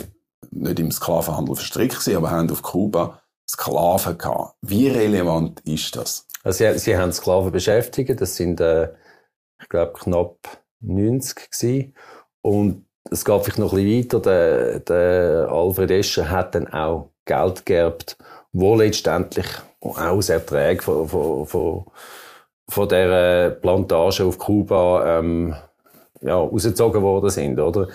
nicht im Sklavenhandel verstrickt gewesen, aber haben auf Kuba Sklaven gehabt. Wie relevant ist das? Also sie, sie haben Sklaven beschäftigt, das sind, äh, ich glaube, knapp 90 gewesen. Und es gab vielleicht noch ein bisschen weiter, der, der Alfred Escher hat dann auch Geld geerbt, wo letztendlich auch aus Erträgen von, von, von, von der Plantage auf Kuba ähm, ja, rausgezogen worden sind, oder?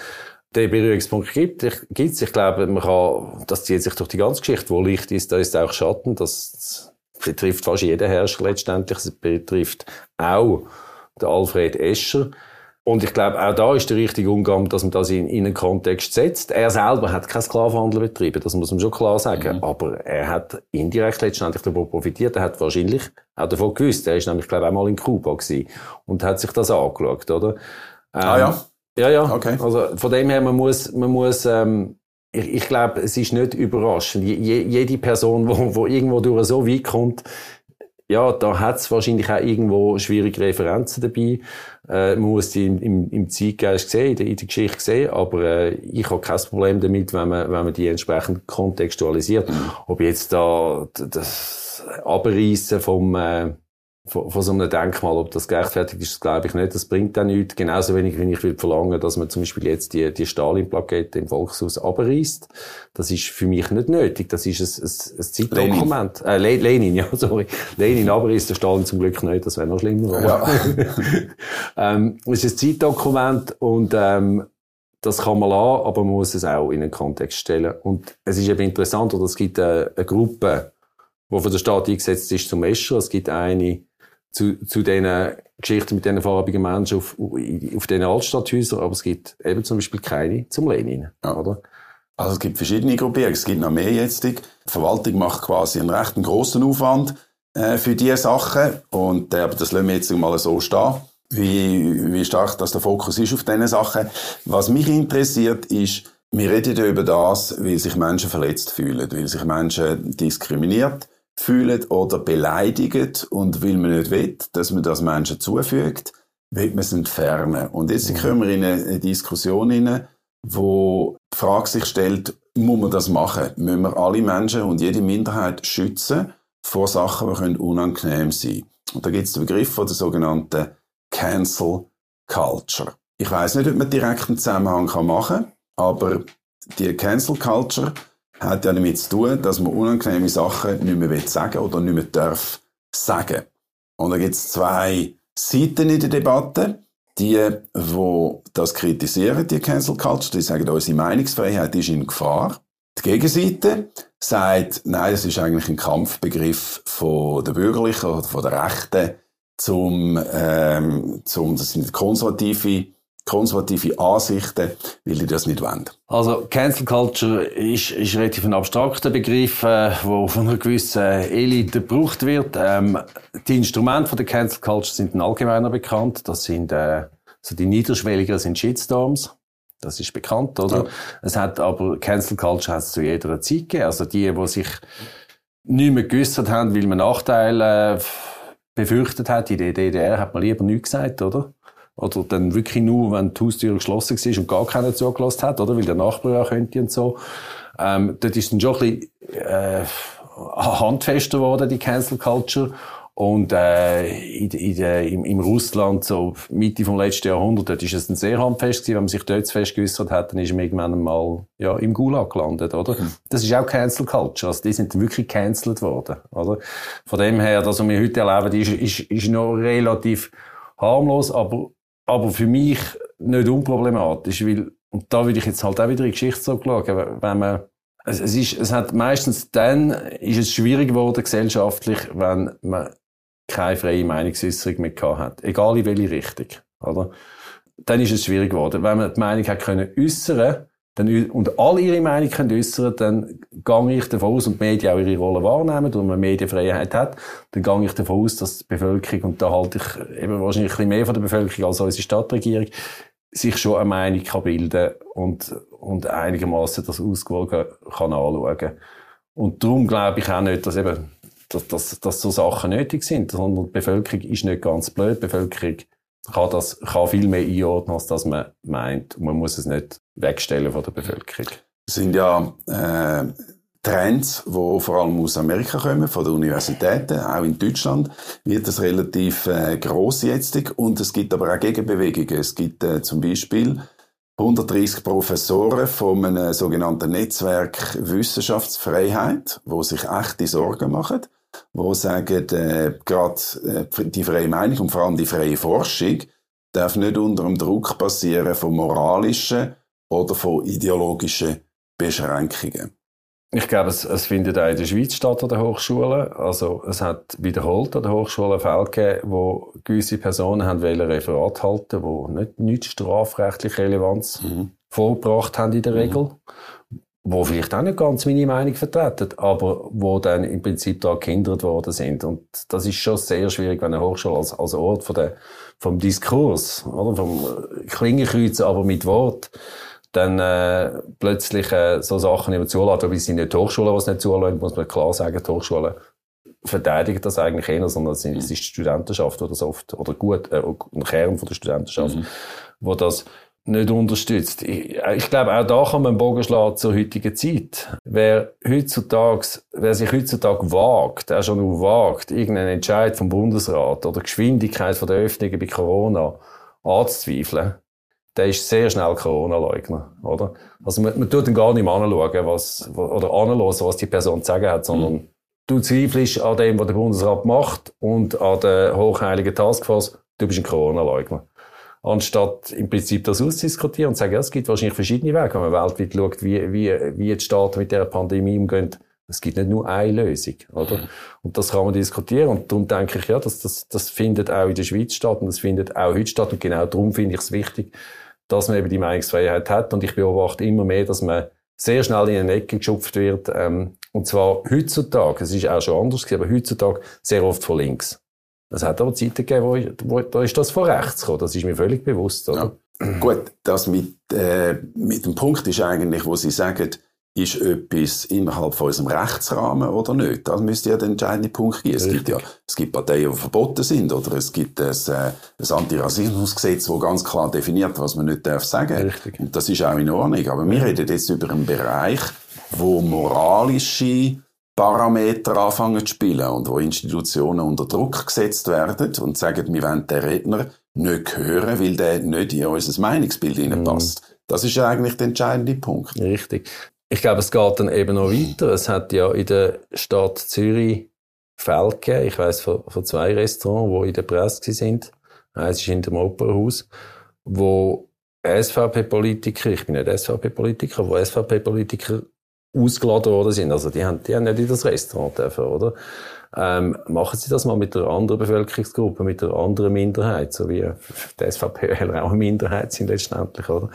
Der Berührungspunkt gibt es. Ich glaube, man kann, das zieht sich durch die ganze Geschichte. Wo Licht ist, da ist auch Schatten. Das betrifft fast jeden Herrscher letztendlich. Es betrifft auch den Alfred Escher. Und ich glaube, auch da ist der richtige Umgang, dass man das in, in einen Kontext setzt. Er selber hat keinen Sklavenhandel betrieben, das muss man schon klar sagen. Mhm. Aber er hat indirekt letztendlich davon profitiert. Er hat wahrscheinlich auch davon gewusst. Er ist nämlich, glaube ich, einmal in Kuba gewesen und hat sich das angeschaut, oder? Ähm, ah ja? Ja, ja. Okay. Also von dem her, man muss, man muss ähm, ich, ich glaube, es ist nicht überraschend. Je, jede Person, wo, wo irgendwo durch so weit kommt, ja, da hat es wahrscheinlich auch irgendwo schwierige Referenzen dabei. Äh, man muss die im, im, im Zeitgeist sehen, in der, in der Geschichte sehen, aber äh, ich habe kein Problem damit, wenn man, wenn man die entsprechend kontextualisiert. Ob jetzt da das Abreißen vom äh, von, von so einem Denkmal, ob das gerechtfertigt ist, glaube ich nicht. Das bringt dann nichts. Genauso wenig, wenn ich will verlangen, dass man zum Beispiel jetzt die, die Stalin-Plakette im Volkshaus abreißt. Das ist für mich nicht nötig. Das ist ein, ein, ein Zeitdokument. Lenin. Äh, Lenin, ja, sorry. Lenin abreißt, der Stalin zum Glück nicht. Das wäre noch schlimmer. Ja. ähm, es ist ein Zeitdokument und, ähm, das kann man lassen, aber man muss es auch in einen Kontext stellen. Und es ist eben interessant, oder es gibt eine, eine Gruppe, die von der Stadt eingesetzt ist zum Escher. Es gibt eine, zu, zu diesen Geschichten mit diesen farbigen Menschen auf, auf diesen Altstadthäusern, aber es gibt eben zum Beispiel keine zum Lenin, ja. oder? Also es gibt verschiedene Gruppierungen, es gibt noch mehr jetzt. Die Verwaltung macht quasi einen recht grossen Aufwand äh, für diese Sachen und äh, aber das lassen wir jetzt mal so stehen, wie, wie stark das der Fokus ist auf diesen Sachen. Was mich interessiert ist, wir reden ja über das, weil sich Menschen verletzt fühlen, weil sich Menschen diskriminiert fühlen oder beleidigt und weil man nicht will, dass man das Menschen zufügt, will man es entfernen. Und jetzt mhm. kommen wir in eine Diskussion hinein, wo die Frage sich stellt, muss man das machen? Müssen wir alle Menschen und jede Minderheit schützen vor Sachen, die können unangenehm sein Und da gibt es den Begriff von der sogenannten Cancel Culture. Ich weiß nicht, ob man direkt einen Zusammenhang machen kann, aber die Cancel Culture hat ja damit zu tun, dass man unangenehme Sachen nicht mehr sagen oder nicht mehr darf sagen. Und da gibt es zwei Seiten in der Debatte. Die, die das kritisieren, die Cancel Culture, die sagen, unsere Meinungsfreiheit ist in Gefahr. Die Gegenseite sagt, nein, das ist eigentlich ein Kampfbegriff von der Bürgerlichen oder von der Rechten zum, ähm, zum das sind konservative konservative Ansichten, weil die das nicht wollen. Also Cancel Culture ist, ist relativ ein abstrakter Begriff, äh, wo von einer gewissen Elite gebraucht wird. Ähm, die Instrumente von der Cancel Culture sind allgemeiner bekannt. Das sind äh, so die niederschwelliger sind Shitstorms. Das ist bekannt, oder? Ja. Es hat aber Cancel Culture hat es zu jeder Zeit gegeben. Also die, die sich nicht mehr geäussert haben, weil man Nachteile äh, befürchtet hat. In der DDR hat man lieber nichts gesagt, oder? Oder dann wirklich nur, wenn die Haustür geschlossen war und gar keiner zugelassen hat, oder? Weil der Nachbar ja könnte und so. Ähm, dort ist dann schon ein bisschen, äh, handfester geworden, die Cancel Culture. Und äh, in, in, im, im Russland, so Mitte vom letzten Jahrhundert, dort ist es dann sehr handfest gewesen. Wenn man sich dort fest geäussert hat, dann ist man irgendwann mal ja, im Gulag gelandet, oder? Mhm. Das ist auch Cancel Culture. Also die sind wirklich cancelled worden, oder? Von dem her, das, was wir heute erleben, ist, ist, ist noch relativ harmlos, aber aber für mich nicht unproblematisch, weil, und da würde ich jetzt halt auch wieder in die Geschichte so wenn man, es, es ist, es hat meistens dann, ist es schwierig geworden gesellschaftlich, wenn man keine freie Meinungsäußerung mehr gehabt hat. Egal in welche Richtung, oder? Dann ist es schwierig geworden. Wenn man die Meinung hat können äußern, dann, und alle ihre Meinung können äußern, dann gehe ich davon aus, und die Medien auch ihre Rolle wahrnehmen, und man Medienfreiheit hat, dann gehe ich davon aus, dass die Bevölkerung, und da halte ich eben wahrscheinlich ein bisschen mehr von der Bevölkerung als unsere Stadtregierung, sich schon eine Meinung kann bilden und, und einigermaßen das ausgewogen kann anschauen. Und darum glaube ich auch nicht, dass eben, dass, dass, dass so Sachen nötig sind, sondern die Bevölkerung ist nicht ganz blöd. Die Bevölkerung kann das, kann viel mehr einordnen, als das man meint. Und man muss es nicht wegstellen von der Bevölkerung. Das sind ja, äh, Trends, die vor allem aus Amerika kommen, von den Universitäten, auch in Deutschland wird das relativ äh, gross jetzt. Und es gibt aber auch Gegenbewegungen. Es gibt äh, zum Beispiel 130 Professoren von einem sogenannten Netzwerk Wissenschaftsfreiheit, wo sich echte Sorgen machen wo sagen, äh, gerade äh, die freie Meinung und vor allem die freie Forschung darf nicht unter dem Druck passieren von moralischen oder von ideologischen Beschränkungen. Ich glaube, es, es findet auch in der Schweiz statt an der Hochschule. Also es hat wiederholt an der Hochschule Fälle gegeben, wo gewisse Personen haben wollen Referat halten, wo nicht nicht strafrechtliche Relevanz mhm. vorgebracht haben in der Regel. Mhm wo vielleicht auch nicht ganz meine Meinung vertreten, aber wo dann im Prinzip da gehindert worden sind. Und das ist schon sehr schwierig, wenn eine Hochschule als, als Ort von der, vom Diskurs, oder, vom Klingenkreuzen, aber mit Wort, dann äh, plötzlich äh, so Sachen nicht mehr zulassen, aber es sind nicht die Hochschulen, die es nicht zulassen, muss man klar sagen, die Hochschulen verteidigen das eigentlich eher, sondern es ist die Studentenschaft, die das oft, oder gut, äh, ein Kern von der Studentenschaft, mhm. wo das nicht unterstützt. Ich, ich glaube, auch da kann man einen Bogen schlagen zur heutigen Zeit. Wer heutzutage, wer sich heutzutage wagt, auch schon nur wagt, irgendeinen Entscheid vom Bundesrat oder Geschwindigkeit von der Öffnung bei Corona anzuzweifeln, der ist sehr schnell Corona-Leugner, oder? Also man, man tut dann gar nicht mehr anschauen, was, oder anhören, was die Person zu sagen hat, sondern mhm. du zweifelst an dem, was der Bundesrat macht und an der hochheiligen Taskforce, du bist ein Corona-Leugner anstatt im Prinzip das auszudiskutieren und zu sagen, ja, es gibt wahrscheinlich verschiedene Wege, wenn man weltweit schaut, wie, wie, wie die Staaten mit der Pandemie umgehen. Es gibt nicht nur eine Lösung, oder? Und das kann man diskutieren. Und darum denke ich, ja, das, das, das findet auch in der Schweiz statt und das findet auch heute statt. Und genau darum finde ich es wichtig, dass man eben die Meinungsfreiheit hat. Und ich beobachte immer mehr, dass man sehr schnell in eine Ecke geschupft wird. Ähm, und zwar heutzutage, es ist auch schon anders gewesen, aber heutzutage sehr oft von links. Es hat aber Zeiten gegeben, wo, ich, wo da ist das von rechts gekommen. Das ist mir völlig bewusst, oder? Ja. Gut, das mit, äh, mit dem Punkt ist eigentlich, wo Sie sagen, ist etwas innerhalb von unserem Rechtsrahmen oder nicht? Das müsste ja der entscheidende Punkt geben. Es gibt ja, es gibt Parteien, die verboten sind, oder es gibt ein, äh, ein Antirassismusgesetz, das ganz klar definiert, was man nicht darf sagen. Richtig. Und das ist auch in Ordnung. Aber wir reden jetzt über einen Bereich, wo moralische Parameter anfangen zu spielen und wo Institutionen unter Druck gesetzt werden und sagen, wir wollen den Redner nicht hören, weil der nicht in unser Meinungsbild hineinpasst. Mm. Das ist eigentlich der entscheidende Punkt. Richtig. Ich glaube, es geht dann eben noch weiter. Es hat ja in der Stadt Zürich Fälle gegeben. Ich weiss von, von zwei Restaurants, die in der Presse sind. Eins ist in dem Opernhaus, wo SVP-Politiker, ich bin nicht SVP-Politiker, wo SVP-Politiker ausgeladen worden sind. Also die haben, die haben nicht in das Restaurant dürfen, oder? Ähm, machen Sie das mal mit einer anderen Bevölkerungsgruppe, mit einer anderen Minderheit, so wie die SVP auch eine Minderheit sind letztendlich, oder?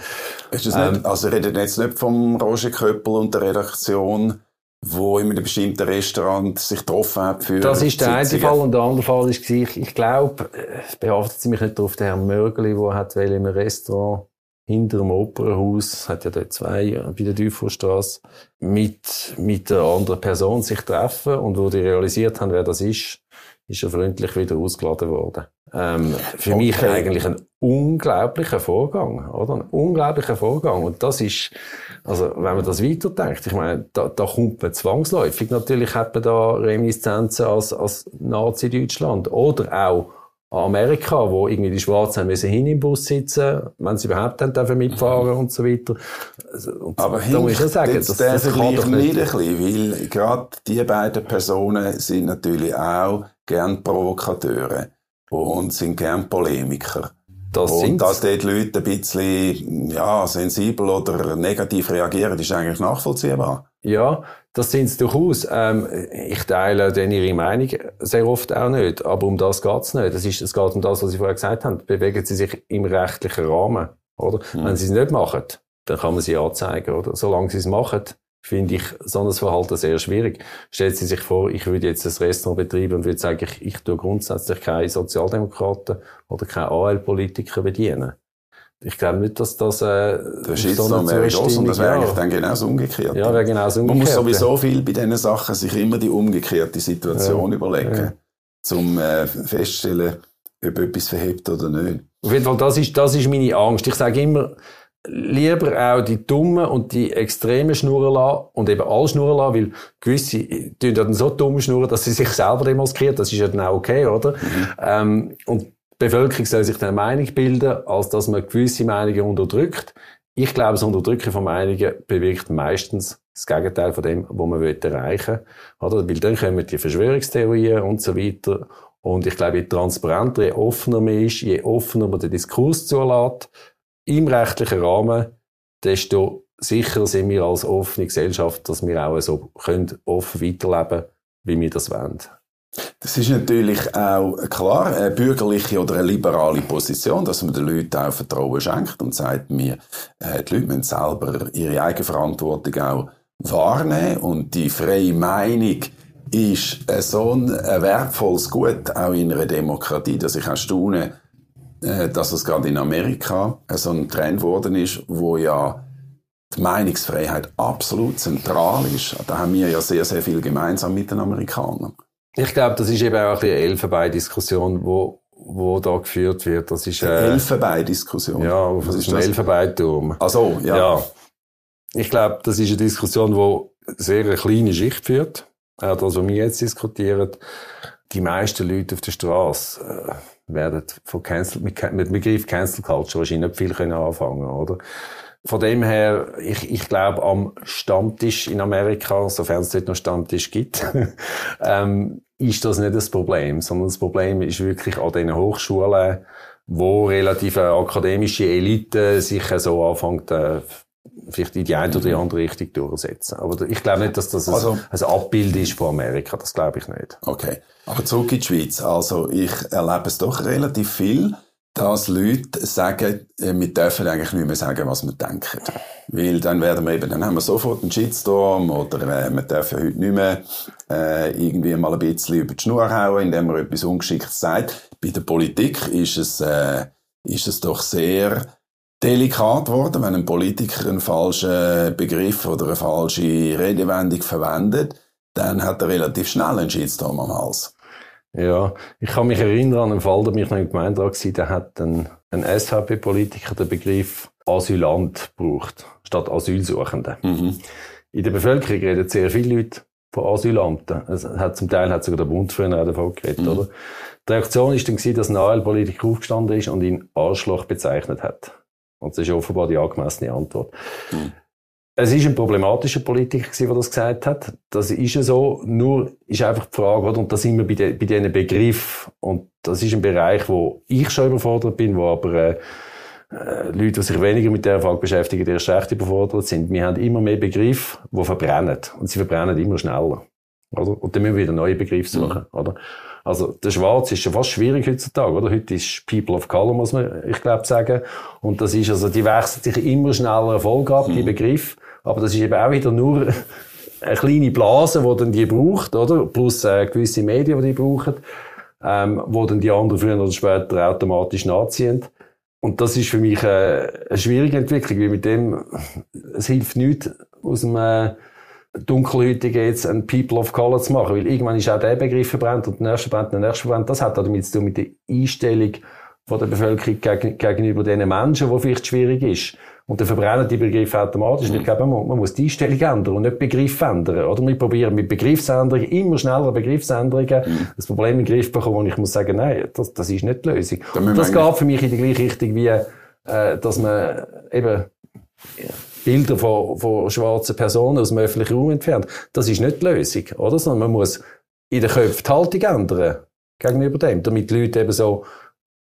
Ist das ähm, nicht, also redet jetzt nicht vom Roger Köppel und der Redaktion, wo in einem bestimmten Restaurant sich getroffen hat für Das ist der eine Fall und der andere Fall ist, ich, ich glaube, es behaftet sie mich nicht darauf, der Herr Mörgeli, der hat in einem Restaurant hinter dem Opernhaus, hat ja dort zwei bei der Dufourstrasse, mit, mit einer anderen Person sich treffen und wo die realisiert haben, wer das ist, ist er freundlich wieder ausgeladen worden. Ähm, für okay. mich eigentlich ein unglaublicher Vorgang, oder? Ein unglaublicher Vorgang. Und das ist, also, wenn man das weiterdenkt, ich meine, da, da kommt man zwangsläufig. Natürlich hat man da Reminiszenzen als, als Nazi-Deutschland. Oder auch Amerika, wo irgendwie die Schwarzen müssen hin im Bus sitzen, wenn sie überhaupt haben dürfen mitfahren und so weiter. Also, und Aber da muss ich sagen, das, das kann doch nicht. ein bisschen, weil gerade die beiden Personen sind natürlich auch gern Provokateure und sind gern Polemiker. Das und dass dort Leute ein bisschen, ja, sensibel oder negativ reagieren, ist eigentlich nachvollziehbar. Ja, das sind es durchaus. Ähm, ich teile dann ihre Meinung sehr oft auch nicht. Aber um das geht's nicht. Es, ist, es geht um das, was Sie vorher gesagt haben. Bewegen Sie sich im rechtlichen Rahmen, oder? Mhm. Wenn Sie es nicht machen, dann kann man sie anzeigen, oder? Solange Sie es machen, finde ich so ein Verhalten sehr schwierig. Stellen Sie sich vor, ich würde jetzt ein Restaurant betreiben und würde sagen, ich, ich tue grundsätzlich keine Sozialdemokraten oder keine AL-Politiker bedienen. Ich glaube nicht, dass das, äh, das ist so eine Zustimmung, und das wäre eigentlich dann genau umgekehrt. Ja, wäre genau umgekehrt. Man muss sowieso viel bei diesen Sachen sich immer die umgekehrte Situation ja. überlegen, ja. zum äh, feststellen, ob etwas verhebt oder nicht. Auf jeden Fall, das ist, das ist meine Angst. Ich sage immer, lieber auch die dummen und die extremen Schnurren lassen und eben alle Schnurren lassen, weil gewisse tun dann so dumm schnurren, dass sie sich selber demaskieren. Das ist ja dann auch okay, oder? Mhm. Ähm, und Bevölkerung soll sich eine Meinung bilden, als dass man gewisse Meinungen unterdrückt. Ich glaube, das Unterdrücken von Meinungen bewirkt meistens das Gegenteil von dem, was man erreichen will. Oder? Weil dann kommen die Verschwörungstheorien und so weiter. Und ich glaube, je transparenter, je offener man ist, je offener man den Diskurs zulässt, im rechtlichen Rahmen, desto sicher sind wir als offene Gesellschaft, dass wir auch so können offen weiterleben, wie wir das wollen. Das ist natürlich auch klar eine bürgerliche oder eine liberale Position, dass man den Leuten auch Vertrauen schenkt und sagt mir, äh, die Leute müssen selber ihre Eigenverantwortung auch wahrnehmen und die freie Meinung ist so ein wertvolles Gut auch in einer Demokratie, dass ich auch staune, äh, dass es gerade in Amerika so ein Trend geworden ist, wo ja die Meinungsfreiheit absolut zentral ist. Da haben wir ja sehr, sehr viel gemeinsam mit den Amerikanern. Ich glaube, das ist eben auch eine Elfenbein-Diskussion, wo, wo da geführt wird. Das ist, äh, Elfenbein-Diskussion? Ja, Was einem Elfenbeinturm. Ach so, ja. ja. Ich glaube, das ist eine Diskussion, die sehr eine kleine Schicht führt. Auch das, was wir jetzt diskutieren. Die meisten Leute auf der Straße äh, werden von Cancel, mit, mit dem Begriff Cancel Culture wahrscheinlich nicht viel können anfangen, oder? Von dem her, ich, ich glaube, am Stammtisch in Amerika, sofern es dort noch Stammtisch gibt, ähm, ist das nicht das Problem, sondern das Problem ist wirklich an diesen Hochschulen, wo relativ eine akademische Elite sich so anfängt, äh, vielleicht in die eine oder die andere Richtung durchsetzen. Aber ich glaube nicht, dass das ein, also, ein Abbild ist von Amerika. Das glaube ich nicht. Okay. Aber zurück in die Schweiz. Also ich erlebe es doch relativ viel, dass Leute sagen, äh, wir dürfen eigentlich nicht mehr sagen, was wir denken. Weil dann werden wir eben, dann haben wir sofort einen Shitstorm oder äh, wir dürfen heute nicht mehr äh, irgendwie mal ein bisschen über die Schnur hauen, indem man etwas Ungeschicktes sagt. Bei der Politik ist es, äh, ist es doch sehr delikat geworden, wenn ein Politiker einen falschen Begriff oder eine falsche Redewendung verwendet, dann hat er relativ schnell einen Shitstorm am Hals. Ja, ich kann mich erinnern an einen Fall, da bin ich noch im Gemeinderat war, da hat ein, ein SVP-Politiker den Begriff Asylant gebraucht, statt Asylsuchende. Mhm. In der Bevölkerung reden sehr viele Leute von Asylanten. Es hat, zum Teil hat sogar der Bund früher auch davon geredet, mhm. oder? Die Reaktion war dann, dass ein AL-Politiker aufgestanden ist und ihn Arschloch bezeichnet hat. Und das ist offenbar die angemessene Antwort. Mhm. Es ist ein problematischer Politiker der das gesagt hat. Das ist ja so. Nur ist einfach die Frage, oder? Und da sind wir bei, de, bei diesen Begriff. Und das ist ein Bereich, wo ich schon überfordert bin, wo aber, äh, äh, Leute, die sich weniger mit der Frage beschäftigen, erst recht überfordert sind. Wir haben immer mehr Begriffe, die verbrennen. Und sie verbrennen immer schneller. Oder? Und dann müssen wir wieder neue Begriffe suchen, mhm. oder? Also, der Schwarz ist schon fast schwierig heutzutage, oder? Heute ist People of Color, muss man, ich glaube, sagen. Und das ist, also, die wechseln sich immer schneller Erfolg ab, die mhm. Begriffe. Aber das ist eben auch wieder nur eine kleine Blase, die dann die braucht, oder? Plus äh, gewisse Medien, die die brauchen, ähm, wo dann die anderen früher oder später automatisch nachziehen. Und das ist für mich äh, eine schwierige Entwicklung, weil mit dem, es hilft nichts aus dem äh, Dunkelhäutigen jetzt ein People of Color zu machen, weil irgendwann ist auch der Begriff verbrannt und der nächste brennt, der nächste brennt. Das hat auch damit zu tun mit der Einstellung von der Bevölkerung gegen, gegenüber den Menschen, wo vielleicht schwierig ist. Und dann verbrennen die Begriffe automatisch. Mhm. Ich glaube, man, man, muss die Einstellung ändern und nicht Begriffe ändern. Oder wir probieren mit Begriffsänderungen immer schneller Begriffsänderungen mhm. das Problem in den Griff bekommen. Und ich muss sagen, nein, das, das ist nicht die Lösung. Das geht für mich in die gleiche Richtung wie, äh, dass man eben Bilder von, von schwarzen Personen aus dem öffentlichen Raum entfernt. Das ist nicht die Lösung, oder? Sondern man muss in den Köpfen die Haltung ändern gegenüber dem, damit die Leute eben so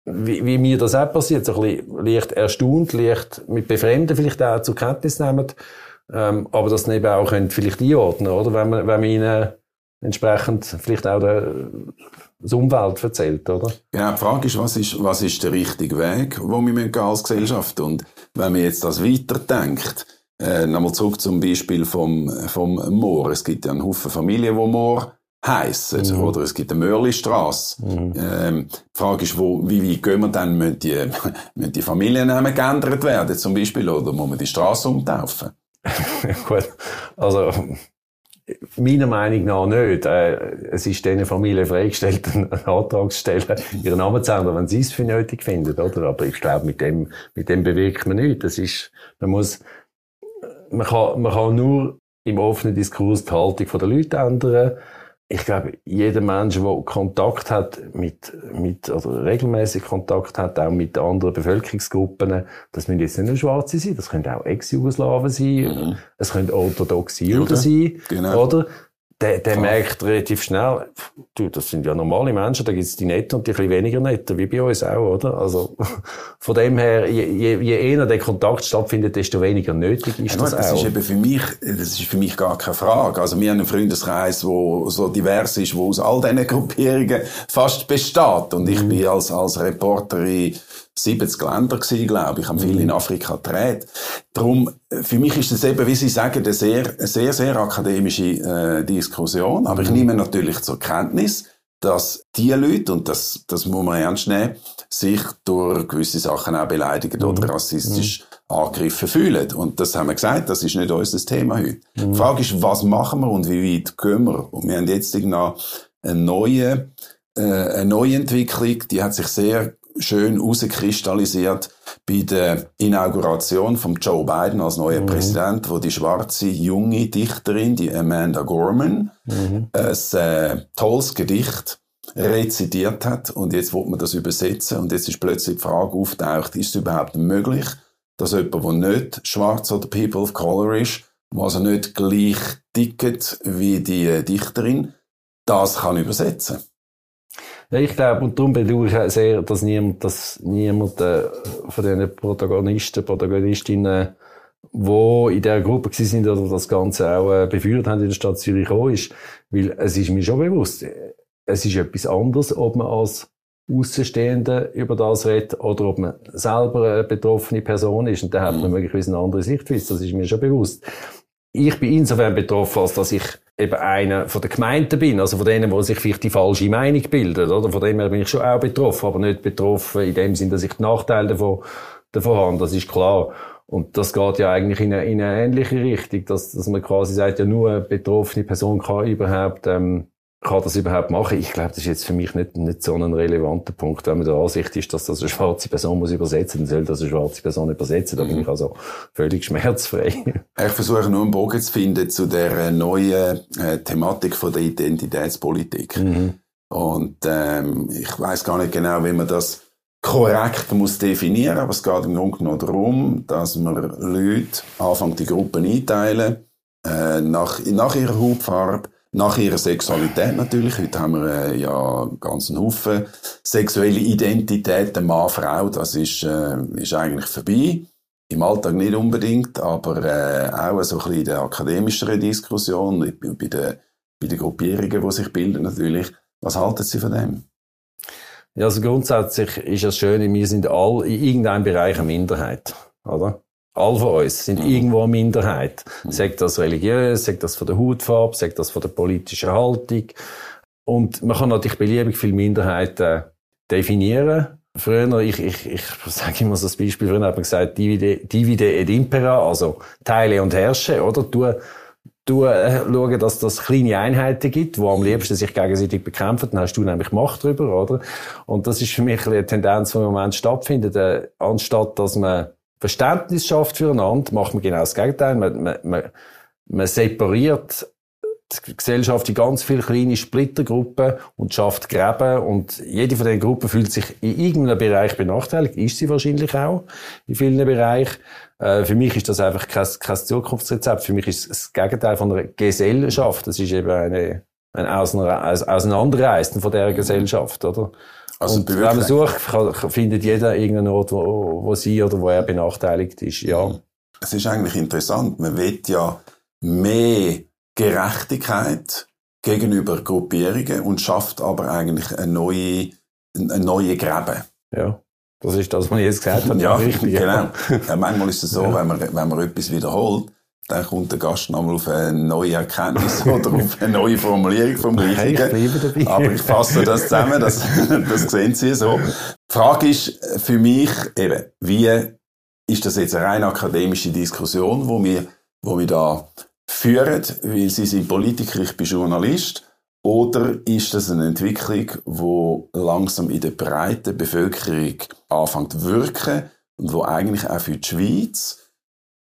wie, wie mir das auch passiert, so ein bisschen leicht erstaunt, leicht mit Befremden vielleicht auch zur Kenntnis nehmen, ähm, aber das eben auch können vielleicht einordnen, oder? Wenn man, wenn man ihnen entsprechend vielleicht auch der, das Umwelt erzählt, oder? Genau, die Frage ist, was ist, was ist der richtige Weg, wo wir gehen als Gesellschaft? Und wenn man jetzt das weiterdenkt, äh, nochmal zurück zum Beispiel vom, vom Moor. Es gibt ja einen Haufen Familien, die Moor heissen. Mhm. Oder es gibt eine Mörlistrasse. Mhm. Ähm, die Frage ist, wo, wie weit gehen wir dann? Müssen die, müssen die Familiennamen geändert werden, zum Beispiel? Oder muss man die Straße umtaufen? Gut. Also, meiner Meinung nach nicht. Äh, es ist diesen Familien freigestellt, einen Antrag zu stellen, ihren Namen zu ändern, wenn sie es für nötig finden, oder? Aber ich glaube, mit dem, mit dem bewirkt man nichts. Das ist, man muss, man kann, man kann nur im offenen Diskurs die Haltung der Leute ändern ich glaube, jeder Mensch, der Kontakt hat mit, mit, oder regelmäßig Kontakt hat, auch mit anderen Bevölkerungsgruppen, das müssen jetzt nicht nur Schwarze sein, das können auch Ex-Jugoslawen sein, mhm. es können orthodoxe Juden sein, genau. oder? Der, der merkt relativ schnell, du, das sind ja normale Menschen, da gibt's die Netten und die ein weniger Netten, wie bei uns auch, oder? Also, von dem her, je, je, je eher der Kontakt stattfindet, desto weniger nötig ist ja, das, das auch. Ist eben für mich, das ist für mich gar keine Frage. Also, wir haben einen Freundeskreis, der so divers ist, wo aus all diesen Gruppierungen fast besteht. Und ich mhm. bin als, als Reporterin 70 Länder gewesen, glaube ich, haben viel in mhm. Afrika gedreht. Darum, für mich ist das eben, wie Sie sagen, eine sehr, sehr, sehr akademische äh, Diskussion. Aber ich mhm. nehme natürlich zur Kenntnis, dass die Leute, und das, das muss man ernst nehmen, sich durch gewisse Sachen auch beleidigt mhm. oder rassistisch mhm. angegriffen fühlen. Und das haben wir gesagt, das ist nicht unser Thema heute. Mhm. Die Frage ist, was machen wir und wie weit gehen wir? Und wir haben jetzt noch eine neue, äh, eine neue Entwicklung, die hat sich sehr schön herauskristallisiert bei der Inauguration von Joe Biden als neuer mhm. Präsident, wo die schwarze junge Dichterin, die Amanda Gorman, mhm. ein äh, tolles Gedicht rezitiert hat und jetzt wird man das übersetzen und jetzt ist plötzlich die Frage auftaucht, ist es überhaupt möglich, dass jemand, der nicht schwarz oder People of Color ist, was also nicht gleich tickt wie die äh, Dichterin, das kann übersetzen. Ich glaube, und darum bedauere ich sehr, dass niemand, dass niemand äh, von diesen Protagonisten, Protagonistinnen, die in dieser Gruppe sind oder das Ganze auch äh, befeuert haben in der Stadt Zürich gekommen ist. Weil es ist mir schon bewusst, es ist etwas anderes, ob man als Außenstehende über das redet oder ob man selber eine betroffene Person ist. Und da hat man mhm. möglicherweise eine andere Sichtweise. Das ist mir schon bewusst. Ich bin insofern betroffen, als dass ich eben einer von der Gemeinden bin, also von denen, die sich vielleicht die falsche Meinung bilden, oder? Von dem her bin ich schon auch betroffen, aber nicht betroffen in dem Sinn, dass ich die Nachteile davon, davon habe. Das ist klar. Und das geht ja eigentlich in eine, in eine ähnliche Richtung, dass, dass man quasi sagt, ja, nur eine betroffene Person kann überhaupt, ähm, kann das überhaupt machen? Ich glaube, das ist jetzt für mich nicht, nicht so ein relevanter Punkt. Wenn man der Ansicht ist, dass das eine schwarze Person muss übersetzen, dann soll das eine schwarze Person übersetzen. Da bin ich also völlig schmerzfrei. Ich versuche nur einen Bogen zu finden zu der neuen äh, Thematik von der Identitätspolitik. Mhm. Und ähm, ich weiß gar nicht genau, wie man das korrekt muss definieren, aber es geht im Grunde genommen darum, dass man Leute anfangen, die Gruppen einteilen, äh, nach, nach ihrer Hautfarbe, nach ihrer Sexualität natürlich. Heute haben wir äh, ja ganz einen Haufen sexuelle Identitäten, Mann, Frau, das ist, äh, ist eigentlich vorbei. Im Alltag nicht unbedingt, aber äh, auch so ein bisschen in der akademischeren Diskussion, bei den, bei den Gruppierungen, die sich bilden natürlich. Was halten Sie von dem? Ja, also grundsätzlich ist das Schöne, wir sind alle in irgendeinem Bereich eine Minderheit, oder? All von uns sind mhm. irgendwo eine Minderheit. Mhm. Sagt das religiös, sagt das von der Hautfarbe, sagt das von der politischen Haltung. Und man kann natürlich beliebig viele Minderheiten definieren. Früher, ich, ich, ich sage immer so das Beispiel, früher hat man gesagt, divide, divide et impera, also teile und herrsche, oder? Du, du äh, schauen, dass das kleine Einheiten gibt, die am liebsten sich gegenseitig bekämpfen, dann hast du nämlich Macht drüber, oder? Und das ist für mich eine Tendenz, die im Moment stattfindet, äh, anstatt dass man Verständnis schafft füreinander, macht man genau das Gegenteil. Man, man, man, man separiert die Gesellschaft in ganz viele kleine Splittergruppen und schafft Gräben und jede von diesen Gruppen fühlt sich in irgendeinem Bereich benachteiligt, ist sie wahrscheinlich auch in vielen Bereichen. Äh, für mich ist das einfach kein, kein Zukunftsrezept. Für mich ist es das Gegenteil von einer Gesellschaft. Das ist eben eine, ein Auseinanderreißen von der Gesellschaft, oder? Also und wenn man sucht, findet jeder irgendeinen Ort, wo, wo sie oder wo er benachteiligt ist, ja. Es ist eigentlich interessant. Man will ja mehr Gerechtigkeit gegenüber Gruppierungen und schafft aber eigentlich eine neue, eine neue Gräbe. Ja. Das ist das, was ich jetzt gesagt habe. ja, richtig, genau. Ja, manchmal ist es so, ja. wenn, man, wenn man etwas wiederholt, dann kommt der Gast nochmal auf eine neue Erkenntnis oder auf eine neue Formulierung vom Gleichen. Hey, Aber ich fasse das zusammen, das, das sehen Sie so. Die Frage ist für mich eben, wie ist das jetzt eine rein akademische Diskussion, wo wir, wo wir da führen, weil Sie sind Politiker, ich bin Journalist, oder ist das eine Entwicklung, wo langsam in der breiten Bevölkerung anfängt zu wirken und wo eigentlich auch für die Schweiz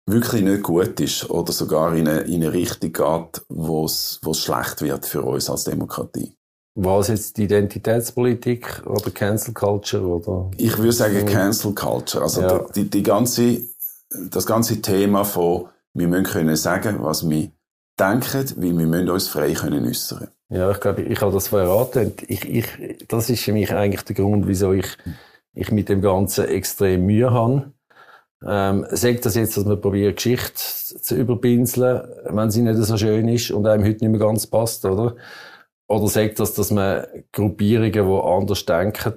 wirklich nicht gut ist oder sogar in eine, in eine Richtung geht, wo es schlecht wird für uns als Demokratie. Was jetzt die Identitätspolitik oder Cancel Culture oder? Ich würde sagen Cancel Culture. Also ja. die, die ganze, das ganze Thema von wir müssen können sagen, was wir denken, weil wir müssen uns frei können äußern. Ja, ich glaube, ich habe das verraten. Ich, ich, das ist für mich eigentlich der Grund, wieso ich, ich mit dem Ganzen extrem Mühe habe. Ähm, sagt das jetzt, dass man probiert, Geschichte zu überpinseln, wenn sie nicht so schön ist und einem heute nicht mehr ganz passt, oder? Oder sagt das, dass man Gruppierungen, die anders denken,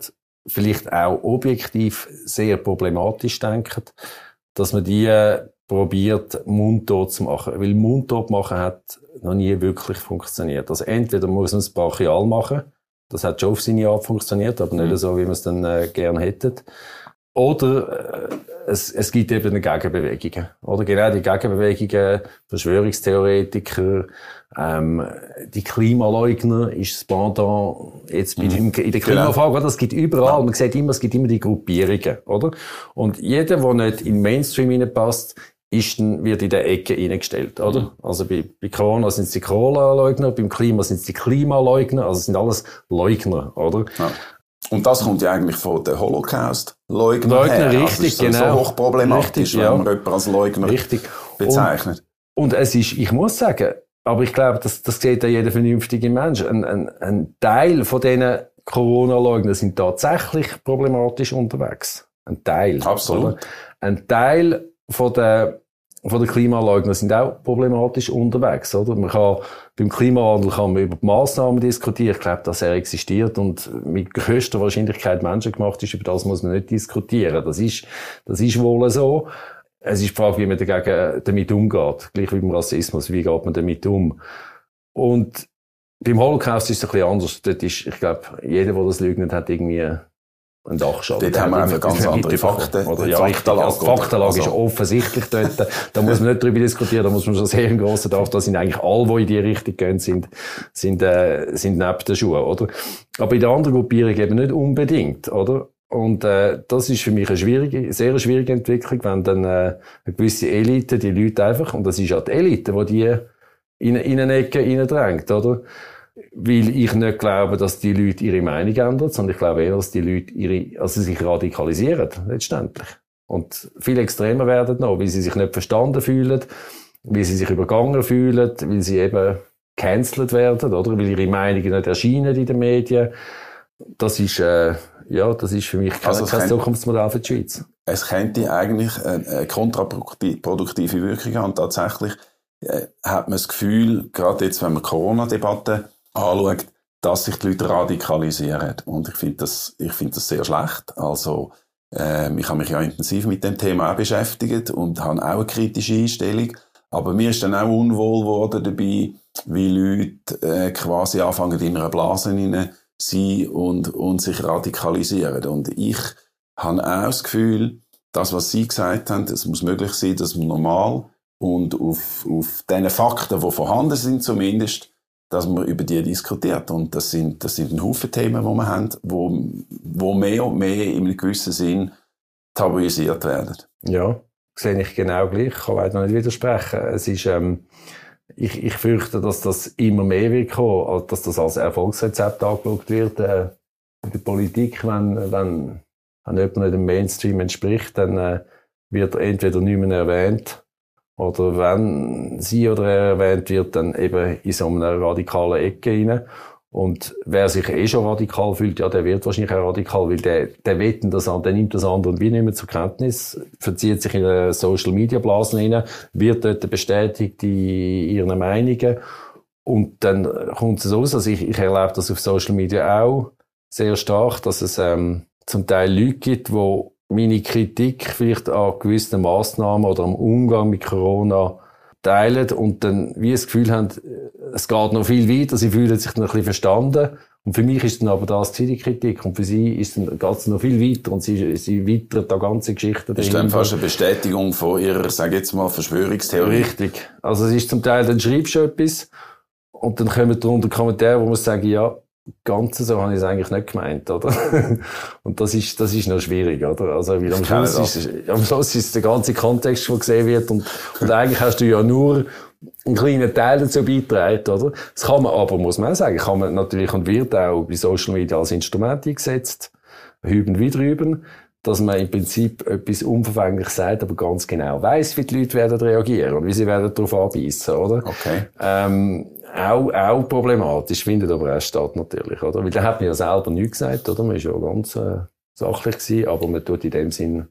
vielleicht auch objektiv sehr problematisch denken, dass man die äh, probiert, mundtot zu machen. Weil mundtot machen hat noch nie wirklich funktioniert. Also entweder muss man es brachial machen, das hat schon auf seine Art funktioniert, aber nicht mhm. so, wie man es dann äh, gerne hätte. Oder äh, es, es gibt eben Gegenbewegungen. Oder genau die Gegenbewegungen, Verschwörungstheoretiker, ähm, die Klimaleugner ist das Pendant jetzt bei mhm. in der genau. Klimafrage, genau. das gibt überall, ja. man sieht immer, es gibt immer die Gruppierungen, oder? Und jeder, der nicht in den Mainstream hineinpasst, ist dann, wird in der Ecke eingestellt, oder? Mhm. Also bei, bei Corona sind es die Corona-Leugner, beim Klima sind es die Klimaleugner, also sind alles Leugner, oder? Ja. Und das kommt ja eigentlich von der Holocaust-Leugner Leugner, her. Also richtig, also ist so, genau. so hochproblematisch, richtig, wenn man jemanden als Leugner richtig. bezeichnet. Und, und es ist, ich muss sagen, aber ich glaube, das, das sieht ja jeder vernünftige Mensch. Ein, ein, ein Teil von diesen Corona-Leugner sind tatsächlich problematisch unterwegs. Ein Teil. Absolut. Oder? Ein Teil von der von den Klimaleugner sind auch problematisch unterwegs, oder? Man kann, beim Klimawandel kann man über die Massnahmen diskutieren. Ich glaube, dass er existiert und mit größter Wahrscheinlichkeit menschengemacht ist. Über das muss man nicht diskutieren. Das ist, das ist wohl so. Es ist die Frage, wie man dagegen, damit umgeht. Gleich wie beim Rassismus. Wie geht man damit um? Und beim Holocaust ist es ein bisschen anders. Dort ist, ich glaube, jeder, der das leugnet, hat irgendwie ein Dachschaden. Dort haben wir einfach ganz andere Fakten. Oder, ja, Faktenlage. Also, Faktenlage also. ist offensichtlich dort. da muss man nicht drüber diskutieren, da muss man schon sehr einen grossen Dach, da sind eigentlich alle, die in die Richtung gehen, sind, sind, äh, sind neben den Schuhen, oder? Aber in der anderen Gruppierung eben nicht unbedingt, oder? Und äh, das ist für mich eine schwierige, sehr schwierige Entwicklung, wenn dann äh, eine gewisse Elite die Leute einfach, und das ist ja die Elite, die die in, in eine Ecke reindrängt, oder? Weil ich nicht glaube, dass die Leute ihre Meinung ändern, sondern ich glaube eher, dass die Leute ihre, also sich radikalisieren, letztendlich. Und viel extremer werden noch, weil sie sich nicht verstanden fühlen, weil sie sich übergangen fühlen, weil sie eben cancelled werden, oder? Weil ihre Meinungen nicht erscheinen in den Medien. Das ist, äh, ja, das ist für mich kein, also kein Zukunftsmodell für die Schweiz. Es könnte eigentlich eine kontraproduktive Wirkung haben. Und tatsächlich äh, hat man das Gefühl, gerade jetzt, wenn man Corona-Debatte anschaut, dass sich die Leute radikalisieren. Und ich finde das, ich finde das sehr schlecht. Also, ähm, ich habe mich ja intensiv mit dem Thema auch beschäftigt und habe auch eine kritische Einstellung. Aber mir ist dann auch unwohl geworden dabei, wie Leute äh, quasi anfangen, in einer Blase hinein sein und, und sich radikalisieren. Und ich habe auch das Gefühl, das, was Sie gesagt haben, es muss möglich sein, dass man normal und auf, auf den Fakten, die vorhanden sind zumindest, dass man über die diskutiert. Und das sind, das sind ein Haufen Themen, die wir haben, wo, wo mehr und mehr in einem gewissen Sinn tabuisiert werden. Ja, sehe ich genau gleich. Ich kann leider nicht widersprechen. Es ist, ähm, ich, ich fürchte, dass das immer mehr wird kommen, dass das als Erfolgsrezept angeschaut wird äh, in der Politik, wenn, wenn, wenn jemand nicht dem Mainstream entspricht, dann äh, wird er entweder nicht erwähnt oder wenn sie oder er erwähnt wird, dann eben in so einer radikalen Ecke rein. Und wer sich eh schon radikal fühlt, ja, der wird wahrscheinlich auch radikal, weil der, der wetten das an, der nimmt das andere wie nicht mehr zur Kenntnis, verzieht sich in eine Social Media Blasen rein, wird dort bestätigt in ihren Meinungen. Und dann kommt es so aus, also ich, ich erlebe das auf Social Media auch sehr stark, dass es ähm, zum Teil Leute gibt, die meine Kritik vielleicht an gewissen Massnahmen oder am Umgang mit Corona teilen und dann wie das Gefühl haben, es geht noch viel weiter, sie fühlen sich dann ein bisschen verstanden. Und für mich ist dann aber das die Kritik. Und für sie ist dann, geht es noch viel weiter und sie, sie weitert da ganze Geschichten. Das ist dann fast eine Bestätigung von ihrer, sag jetzt mal, Verschwörungstheorie. Richtig. Also es ist zum Teil, dann schreibst du etwas und dann kommen darunter Kommentare, wo man sagen, ja, Ganze so habe ich es eigentlich nicht gemeint, oder? Und das ist, das ist noch schwierig, oder? Also, weil am Schluss, ist, am Schluss ist der ganze Kontext, der gesehen wird und, und eigentlich hast du ja nur einen kleinen Teil dazu beitragen, oder? Das kann man aber, muss man auch sagen, kann man natürlich und wird auch bei Social Media als Instrument eingesetzt, hüben wie drüben, dass man im Prinzip etwas unverfänglich sagt, aber ganz genau weiß, wie die Leute werden reagieren und wie sie werden darauf anbeissen, oder? Okay. Ähm, auch, auch problematisch, findet aber auch statt natürlich, oder? Weil da hat man ja selber nichts gesagt, oder? Man ist ja ganz äh, sachlich gewesen, aber man tut in dem Sinn,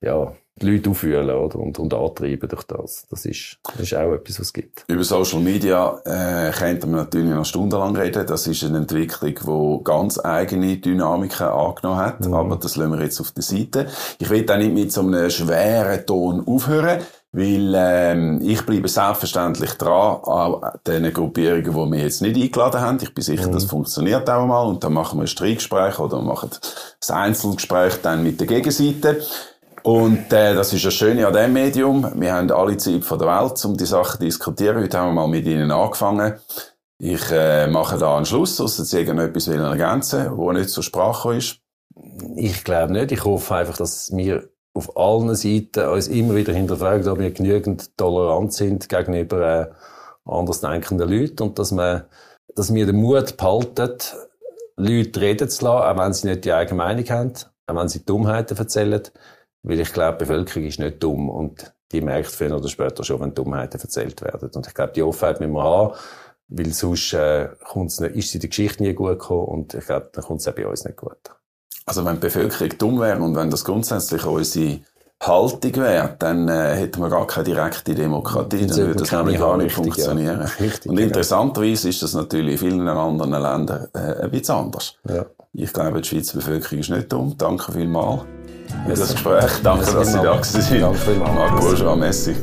ja, die Leute auffühlen, oder? Und, und antreiben durch das. Das ist, das ist auch etwas, was es gibt. Über Social Media, äh, könnte man natürlich noch stundenlang reden. Das ist eine Entwicklung, die ganz eigene Dynamiken angenommen hat. Mhm. Aber das lassen wir jetzt auf der Seite. Ich will auch nicht mit so einem schweren Ton aufhören. Weil ähm, ich bleibe selbstverständlich dran an den Gruppierungen, die wir jetzt nicht eingeladen haben. Ich bin sicher, mhm. das funktioniert auch mal. Und dann machen wir ein Streitgespräch oder machen ein Einzelgespräch dann mit der Gegenseite. Und äh, das ist das Schöne an diesem Medium. Wir haben alle Zeit von der Welt, um die Sachen zu diskutieren. Heute haben wir mal mit Ihnen angefangen. Ich äh, mache da einen Schluss, außer Sie irgendetwas ergänzen, wo nicht zur Sprache ist. Ich glaube nicht. Ich hoffe einfach, dass wir auf allen Seiten uns immer wieder hinterfragen, ob wir genügend tolerant sind gegenüber äh, anders denkenden Leuten und dass, man, dass wir den Mut behalten, Leute reden zu lassen, auch wenn sie nicht die eigene Meinung haben, auch wenn sie Dummheiten erzählen. Weil ich glaube, die Bevölkerung ist nicht dumm und die merkt früher oder später schon, wenn Dummheiten erzählt werden. Und ich glaube, die Offenheit müssen wir haben, weil sonst äh, kommt's nicht, ist sie in der Geschichte nie gut gekommen und ich glaube, dann kommt es auch bei uns nicht gut. Also wenn die Bevölkerung dumm wäre und wenn das grundsätzlich unsere Haltung wäre, dann äh, hätten wir gar keine direkte Demokratie, dann würde das nämlich gar nicht richtig, funktionieren. Ja. Richtig, und genau. interessanterweise ist das natürlich in vielen anderen Ländern äh, ein bisschen anders. Ja. Ich glaube, die Schweizer Bevölkerung ist nicht dumm. Danke vielmals für das Gespräch. Danke, dass Sie da waren. Danke vielmals. Marc Bourgeois, Messi.